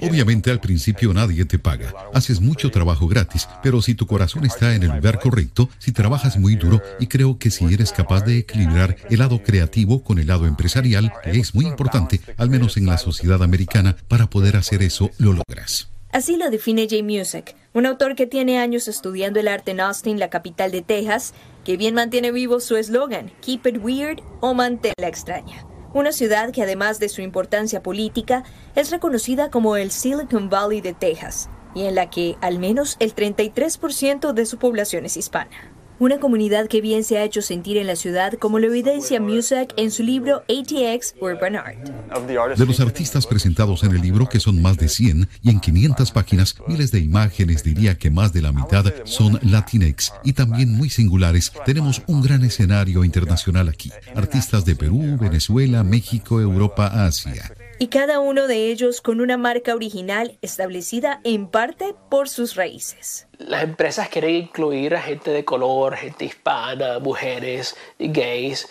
Obviamente al principio nadie te paga. Haces mucho trabajo gratis, pero si tu corazón está en el lugar correcto, si trabajas muy duro y creo que si eres capaz de equilibrar el lado creativo con el lado empresarial, que es muy importante, al menos en la sociedad americana, para poder hacer eso lo logras. Así lo define Jay Music, un autor que tiene años estudiando el arte en Austin, la capital de Texas, que bien mantiene vivo su eslogan, Keep it weird o manténla extraña una ciudad que además de su importancia política es reconocida como el Silicon Valley de Texas y en la que al menos el 33% de su población es hispana. Una comunidad que bien se ha hecho sentir en la ciudad, como lo evidencia Music en su libro ATX Urban Art. De los artistas presentados en el libro, que son más de 100, y en 500 páginas, miles de imágenes, diría que más de la mitad son Latinx y también muy singulares. Tenemos un gran escenario internacional aquí. Artistas de Perú, Venezuela, México, Europa, Asia y cada uno de ellos con una marca original establecida en parte por sus raíces. Las empresas quieren incluir a gente de color, gente hispana, mujeres, gays,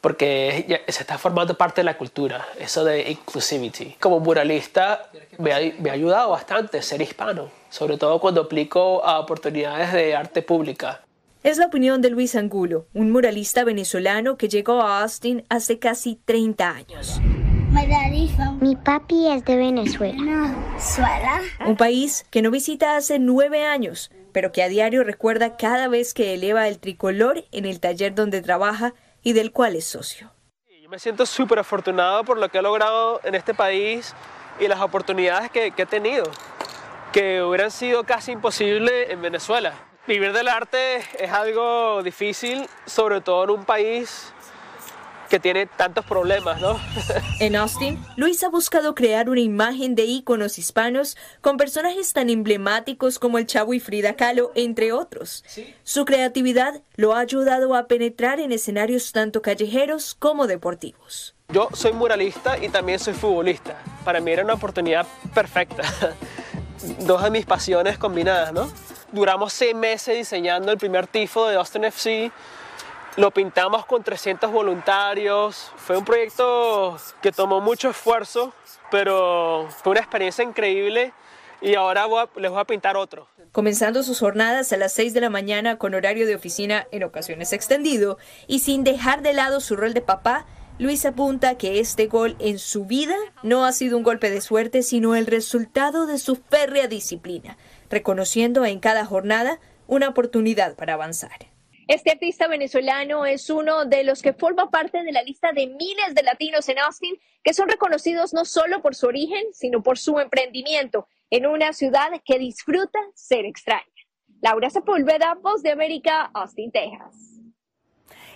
porque se está formando parte de la cultura, eso de inclusivity. Como muralista me ha, me ha ayudado bastante ser hispano, sobre todo cuando aplico a oportunidades de arte pública. Es la opinión de Luis Angulo, un muralista venezolano que llegó a Austin hace casi 30 años. Mi papi es de Venezuela. Un país que no visita hace nueve años, pero que a diario recuerda cada vez que eleva el tricolor en el taller donde trabaja y del cual es socio. Yo me siento súper afortunado por lo que he logrado en este país y las oportunidades que, que he tenido, que hubieran sido casi imposibles en Venezuela. Vivir del arte es algo difícil, sobre todo en un país que tiene tantos problemas, ¿no? En Austin, Luis ha buscado crear una imagen de íconos hispanos con personajes tan emblemáticos como el Chavo y Frida Kahlo, entre otros. Su creatividad lo ha ayudado a penetrar en escenarios tanto callejeros como deportivos. Yo soy muralista y también soy futbolista. Para mí era una oportunidad perfecta. Dos de mis pasiones combinadas, ¿no? Duramos seis meses diseñando el primer tifo de Austin FC lo pintamos con 300 voluntarios. Fue un proyecto que tomó mucho esfuerzo, pero fue una experiencia increíble y ahora les voy a pintar otro. Comenzando sus jornadas a las 6 de la mañana con horario de oficina en ocasiones extendido y sin dejar de lado su rol de papá, Luis apunta que este gol en su vida no ha sido un golpe de suerte, sino el resultado de su férrea disciplina, reconociendo en cada jornada una oportunidad para avanzar. Este artista venezolano es uno de los que forma parte de la lista de miles de latinos en Austin que son reconocidos no solo por su origen, sino por su emprendimiento en una ciudad que disfruta ser extraña. Laura Sepúlveda, Voz de América, Austin, Texas.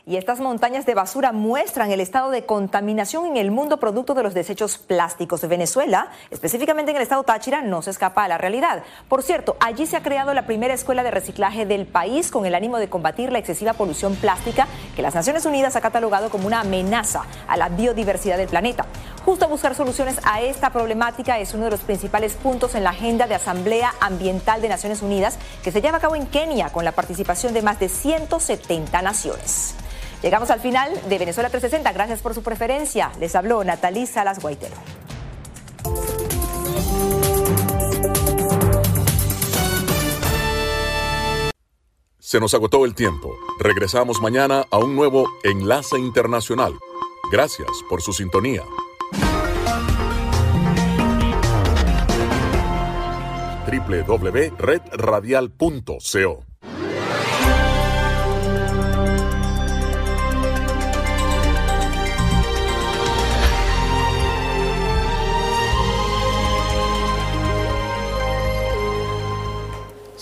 Y estas montañas de basura muestran el estado de contaminación en el mundo producto de los desechos plásticos. de Venezuela, específicamente en el estado Táchira, no se escapa a la realidad. Por cierto, allí se ha creado la primera escuela de reciclaje del país con el ánimo de combatir la excesiva polución plástica que las Naciones Unidas ha catalogado como una amenaza a la biodiversidad del planeta. Justo buscar soluciones a esta problemática es uno de los principales puntos en la agenda de Asamblea Ambiental de Naciones Unidas que se lleva a cabo en Kenia con la participación de más de 170 naciones. Llegamos al final de Venezuela 360. Gracias por su preferencia. Les habló Natalí Salas Guaitero. Se nos agotó el tiempo. Regresamos mañana a un nuevo Enlace Internacional. Gracias por su sintonía. www.redradial.co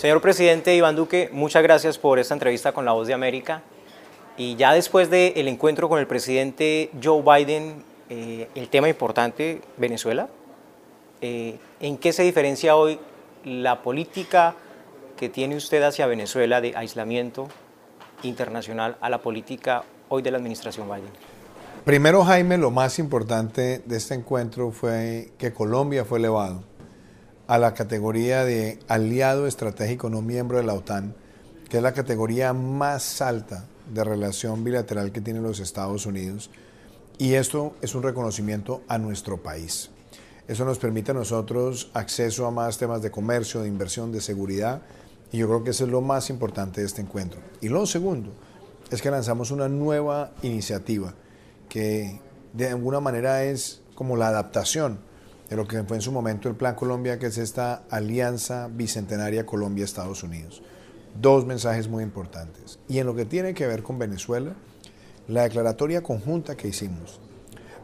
Señor presidente Iván Duque, muchas gracias por esta entrevista con La Voz de América. Y ya después del encuentro con el presidente Joe Biden, eh, el tema importante, Venezuela, eh, ¿en qué se diferencia hoy la política que tiene usted hacia Venezuela de aislamiento internacional a la política hoy de la administración Biden? Primero, Jaime, lo más importante de este encuentro fue que Colombia fue elevado a la categoría de aliado estratégico no miembro de la OTAN, que es la categoría más alta de relación bilateral que tienen los Estados Unidos. Y esto es un reconocimiento a nuestro país. Eso nos permite a nosotros acceso a más temas de comercio, de inversión, de seguridad. Y yo creo que eso es lo más importante de este encuentro. Y lo segundo es que lanzamos una nueva iniciativa que de alguna manera es como la adaptación de lo que fue en su momento el Plan Colombia, que es esta alianza bicentenaria Colombia-Estados Unidos. Dos mensajes muy importantes. Y en lo que tiene que ver con Venezuela, la declaratoria conjunta que hicimos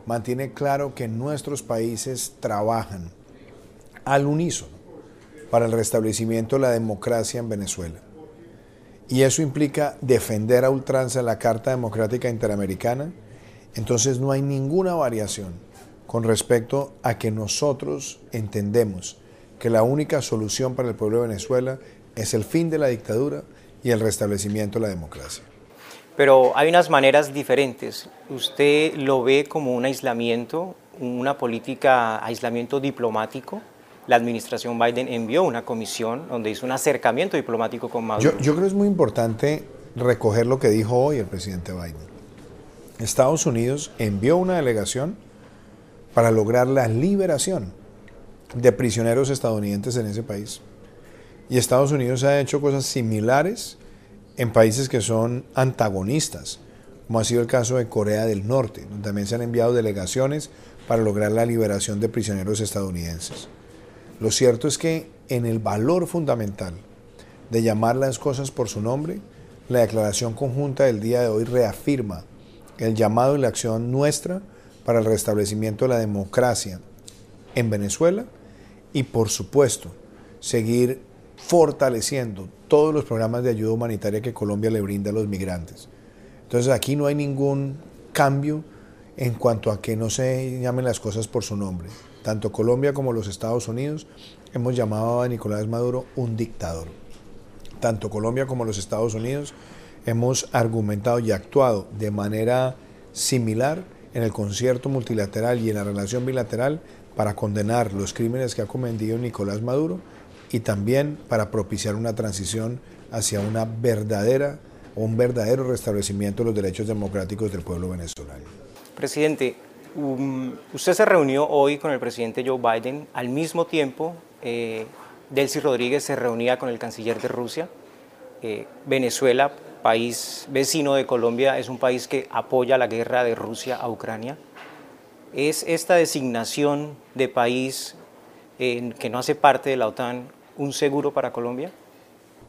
mantiene claro que nuestros países trabajan al unísono para el restablecimiento de la democracia en Venezuela. Y eso implica defender a ultranza la Carta Democrática Interamericana. Entonces no hay ninguna variación con respecto a que nosotros entendemos que la única solución para el pueblo de Venezuela es el fin de la dictadura y el restablecimiento de la democracia. Pero hay unas maneras diferentes. ¿Usted lo ve como un aislamiento, una política aislamiento diplomático? La administración Biden envió una comisión donde hizo un acercamiento diplomático con Maduro. Yo, yo creo que es muy importante recoger lo que dijo hoy el presidente Biden. Estados Unidos envió una delegación para lograr la liberación de prisioneros estadounidenses en ese país. Y Estados Unidos ha hecho cosas similares en países que son antagonistas, como ha sido el caso de Corea del Norte, donde también se han enviado delegaciones para lograr la liberación de prisioneros estadounidenses. Lo cierto es que en el valor fundamental de llamar las cosas por su nombre, la declaración conjunta del día de hoy reafirma el llamado y la acción nuestra para el restablecimiento de la democracia en Venezuela y por supuesto seguir fortaleciendo todos los programas de ayuda humanitaria que Colombia le brinda a los migrantes. Entonces aquí no hay ningún cambio en cuanto a que no se llamen las cosas por su nombre. Tanto Colombia como los Estados Unidos hemos llamado a Nicolás Maduro un dictador. Tanto Colombia como los Estados Unidos hemos argumentado y actuado de manera similar en el concierto multilateral y en la relación bilateral para condenar los crímenes que ha cometido Nicolás Maduro y también para propiciar una transición hacia una verdadera un verdadero restablecimiento de los derechos democráticos del pueblo venezolano. Presidente, um, usted se reunió hoy con el presidente Joe Biden, al mismo tiempo eh, Delcy Rodríguez se reunía con el canciller de Rusia. Eh, Venezuela, país vecino de Colombia, es un país que apoya la guerra de Rusia a Ucrania. ¿Es esta designación de país que no hace parte de la OTAN un seguro para Colombia?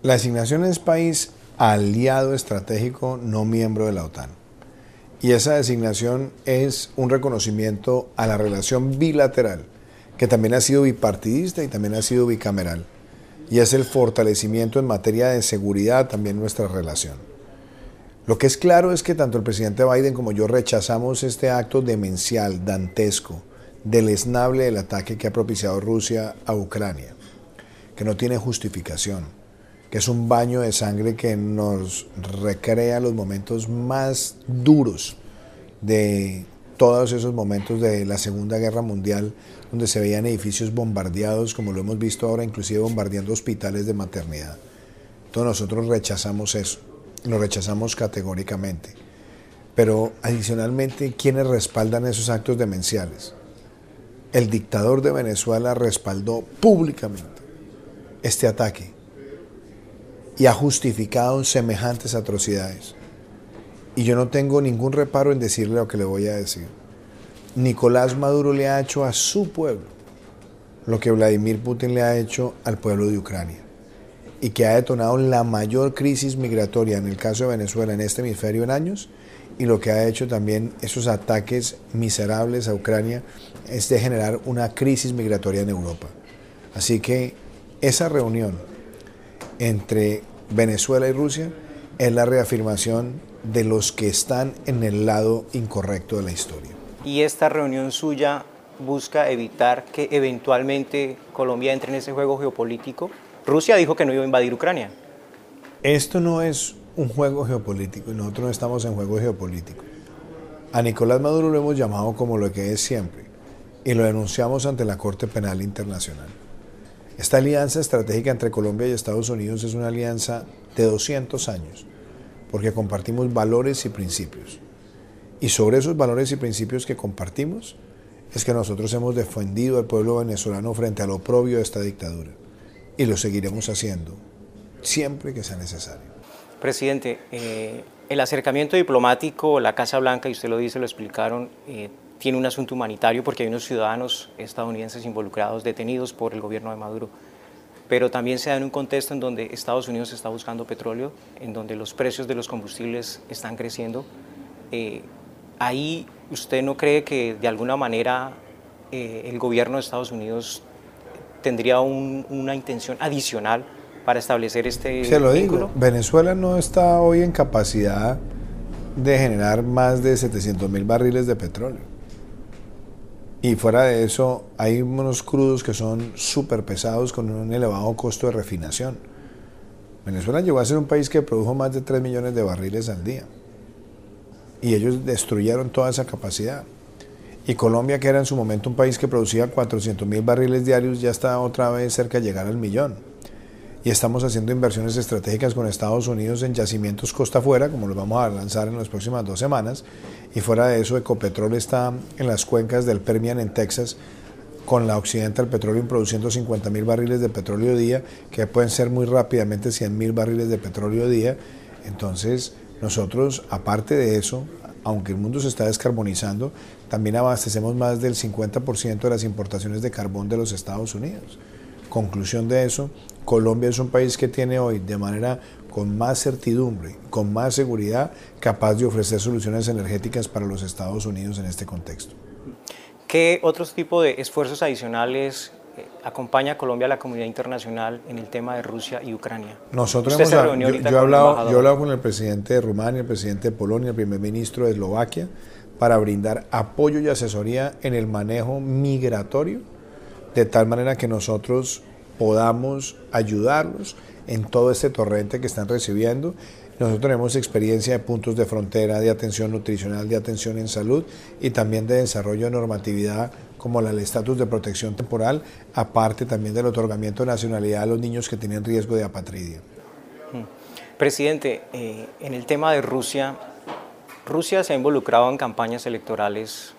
La designación es país aliado estratégico no miembro de la OTAN. Y esa designación es un reconocimiento a la relación bilateral, que también ha sido bipartidista y también ha sido bicameral. Y es el fortalecimiento en materia de seguridad también nuestra relación. Lo que es claro es que tanto el presidente Biden como yo rechazamos este acto demencial, dantesco, deleznable del ataque que ha propiciado Rusia a Ucrania, que no tiene justificación que es un baño de sangre que nos recrea los momentos más duros de todos esos momentos de la Segunda Guerra Mundial, donde se veían edificios bombardeados, como lo hemos visto ahora, inclusive bombardeando hospitales de maternidad. Entonces nosotros rechazamos eso, lo rechazamos categóricamente. Pero adicionalmente, ¿quiénes respaldan esos actos demenciales? El dictador de Venezuela respaldó públicamente este ataque y ha justificado semejantes atrocidades. Y yo no tengo ningún reparo en decirle lo que le voy a decir. Nicolás Maduro le ha hecho a su pueblo lo que Vladimir Putin le ha hecho al pueblo de Ucrania y que ha detonado la mayor crisis migratoria en el caso de Venezuela en este hemisferio en años y lo que ha hecho también esos ataques miserables a Ucrania es de generar una crisis migratoria en Europa. Así que esa reunión entre Venezuela y Rusia es la reafirmación de los que están en el lado incorrecto de la historia. ¿Y esta reunión suya busca evitar que eventualmente Colombia entre en ese juego geopolítico? Rusia dijo que no iba a invadir Ucrania. Esto no es un juego geopolítico nosotros no estamos en juego geopolítico. A Nicolás Maduro lo hemos llamado como lo que es siempre y lo denunciamos ante la Corte Penal Internacional. Esta alianza estratégica entre Colombia y Estados Unidos es una alianza de 200 años, porque compartimos valores y principios. Y sobre esos valores y principios que compartimos es que nosotros hemos defendido al pueblo venezolano frente al oprobio de esta dictadura. Y lo seguiremos haciendo siempre que sea necesario. Presidente, eh, el acercamiento diplomático, la Casa Blanca, y usted lo dice, lo explicaron, eh, tiene un asunto humanitario porque hay unos ciudadanos estadounidenses involucrados, detenidos por el gobierno de Maduro. Pero también se da en un contexto en donde Estados Unidos está buscando petróleo, en donde los precios de los combustibles están creciendo. Eh, ahí usted no cree que de alguna manera eh, el gobierno de Estados Unidos tendría una intención adicional para establecer este Se lo digo, Venezuela no está hoy en capacidad de generar más de 700 mil barriles de petróleo. Y fuera de eso, hay unos crudos que son súper pesados con un elevado costo de refinación. Venezuela llegó a ser un país que produjo más de 3 millones de barriles al día. Y ellos destruyeron toda esa capacidad. Y Colombia, que era en su momento un país que producía 400 mil barriles diarios, ya está otra vez cerca de llegar al millón y estamos haciendo inversiones estratégicas con Estados Unidos en yacimientos costa afuera, como los vamos a lanzar en las próximas dos semanas. Y fuera de eso, Ecopetrol está en las cuencas del Permian en Texas con la Occidental Petroleum produciendo 50 mil barriles de petróleo día, que pueden ser muy rápidamente 100 mil barriles de petróleo día. Entonces, nosotros, aparte de eso, aunque el mundo se está descarbonizando, también abastecemos más del 50% de las importaciones de carbón de los Estados Unidos. Conclusión de eso, Colombia es un país que tiene hoy de manera con más certidumbre, con más seguridad, capaz de ofrecer soluciones energéticas para los Estados Unidos en este contexto. ¿Qué otros tipos de esfuerzos adicionales acompaña a Colombia a la comunidad internacional en el tema de Rusia y Ucrania? Nosotros hemos, yo, he hablado, yo he hablado con el presidente de Rumania, el presidente de Polonia, el primer ministro de Eslovaquia, para brindar apoyo y asesoría en el manejo migratorio, de tal manera que nosotros podamos ayudarlos en todo este torrente que están recibiendo. Nosotros tenemos experiencia de puntos de frontera, de atención nutricional, de atención en salud y también de desarrollo de normatividad como el estatus de protección temporal, aparte también del otorgamiento de nacionalidad a los niños que tienen riesgo de apatridia. Presidente, eh, en el tema de Rusia, Rusia se ha involucrado en campañas electorales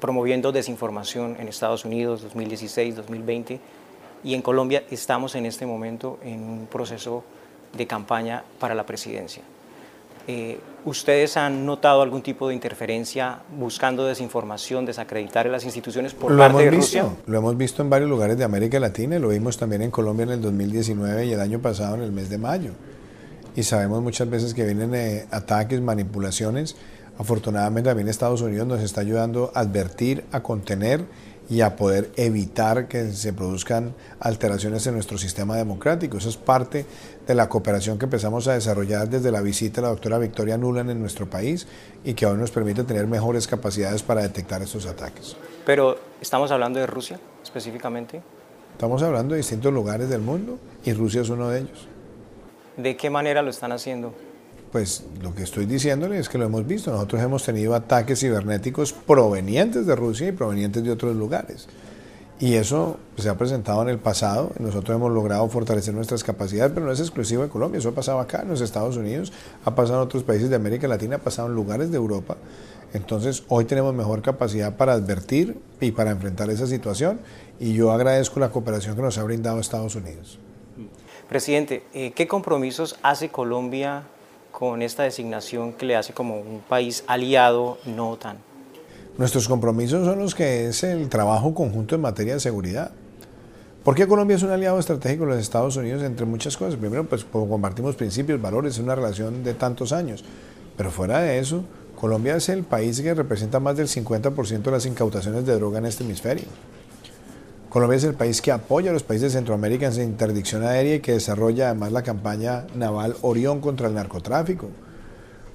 promoviendo desinformación en Estados Unidos 2016, 2020 y en Colombia estamos en este momento en un proceso de campaña para la presidencia. Eh, ¿Ustedes han notado algún tipo de interferencia buscando desinformación, desacreditar en las instituciones por lo parte hemos de visto, Rusia? Lo hemos visto en varios lugares de América Latina y lo vimos también en Colombia en el 2019 y el año pasado en el mes de mayo. Y sabemos muchas veces que vienen eh, ataques, manipulaciones. Afortunadamente también Estados Unidos nos está ayudando a advertir, a contener y a poder evitar que se produzcan alteraciones en nuestro sistema democrático. Eso es parte de la cooperación que empezamos a desarrollar desde la visita de la doctora Victoria Nuland en nuestro país y que ahora nos permite tener mejores capacidades para detectar estos ataques. Pero estamos hablando de Rusia específicamente. Estamos hablando de distintos lugares del mundo y Rusia es uno de ellos. ¿De qué manera lo están haciendo? Pues lo que estoy diciéndole es que lo hemos visto. Nosotros hemos tenido ataques cibernéticos provenientes de Rusia y provenientes de otros lugares. Y eso se ha presentado en el pasado. Nosotros hemos logrado fortalecer nuestras capacidades, pero no es exclusivo de Colombia. Eso ha pasado acá, en los Estados Unidos, ha pasado en otros países de América Latina, ha pasado en lugares de Europa. Entonces, hoy tenemos mejor capacidad para advertir y para enfrentar esa situación. Y yo agradezco la cooperación que nos ha brindado Estados Unidos. Presidente, eh, ¿qué compromisos hace Colombia con esta designación que le hace como un país aliado no OTAN? Nuestros compromisos son los que es el trabajo conjunto en materia de seguridad. ¿Por qué Colombia es un aliado estratégico de los Estados Unidos? Entre muchas cosas. Primero, pues compartimos principios, valores, es una relación de tantos años. Pero fuera de eso, Colombia es el país que representa más del 50% de las incautaciones de droga en este hemisferio. Colombia es el país que apoya a los países de Centroamérica en su interdicción aérea y que desarrolla además la campaña naval Orión contra el narcotráfico.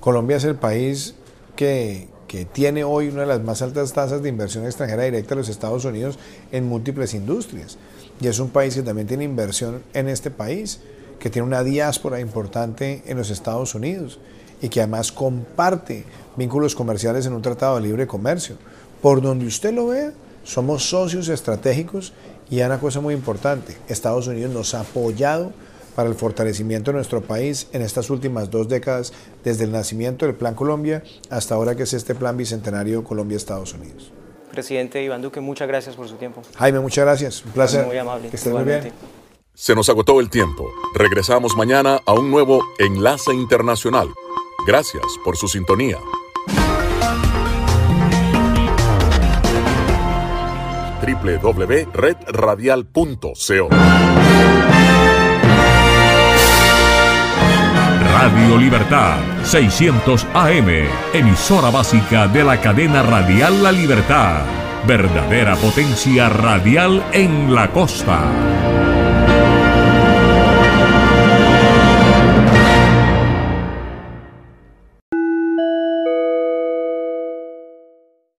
Colombia es el país que, que tiene hoy una de las más altas tasas de inversión extranjera directa de los Estados Unidos en múltiples industrias. Y es un país que también tiene inversión en este país, que tiene una diáspora importante en los Estados Unidos y que además comparte vínculos comerciales en un tratado de libre comercio. Por donde usted lo vea, somos socios estratégicos y una cosa muy importante, Estados Unidos nos ha apoyado para el fortalecimiento de nuestro país en estas últimas dos décadas, desde el nacimiento del Plan Colombia hasta ahora que es este Plan Bicentenario Colombia-Estados Unidos. Presidente Iván Duque, muchas gracias por su tiempo. Jaime, muchas gracias. Un placer. Muy amable. Que estés muy bien. Se nos agotó el tiempo. Regresamos mañana a un nuevo Enlace Internacional. Gracias por su sintonía. www.redradial.co Radio Libertad 600 AM, emisora básica de la cadena radial La Libertad. Verdadera potencia radial en la costa.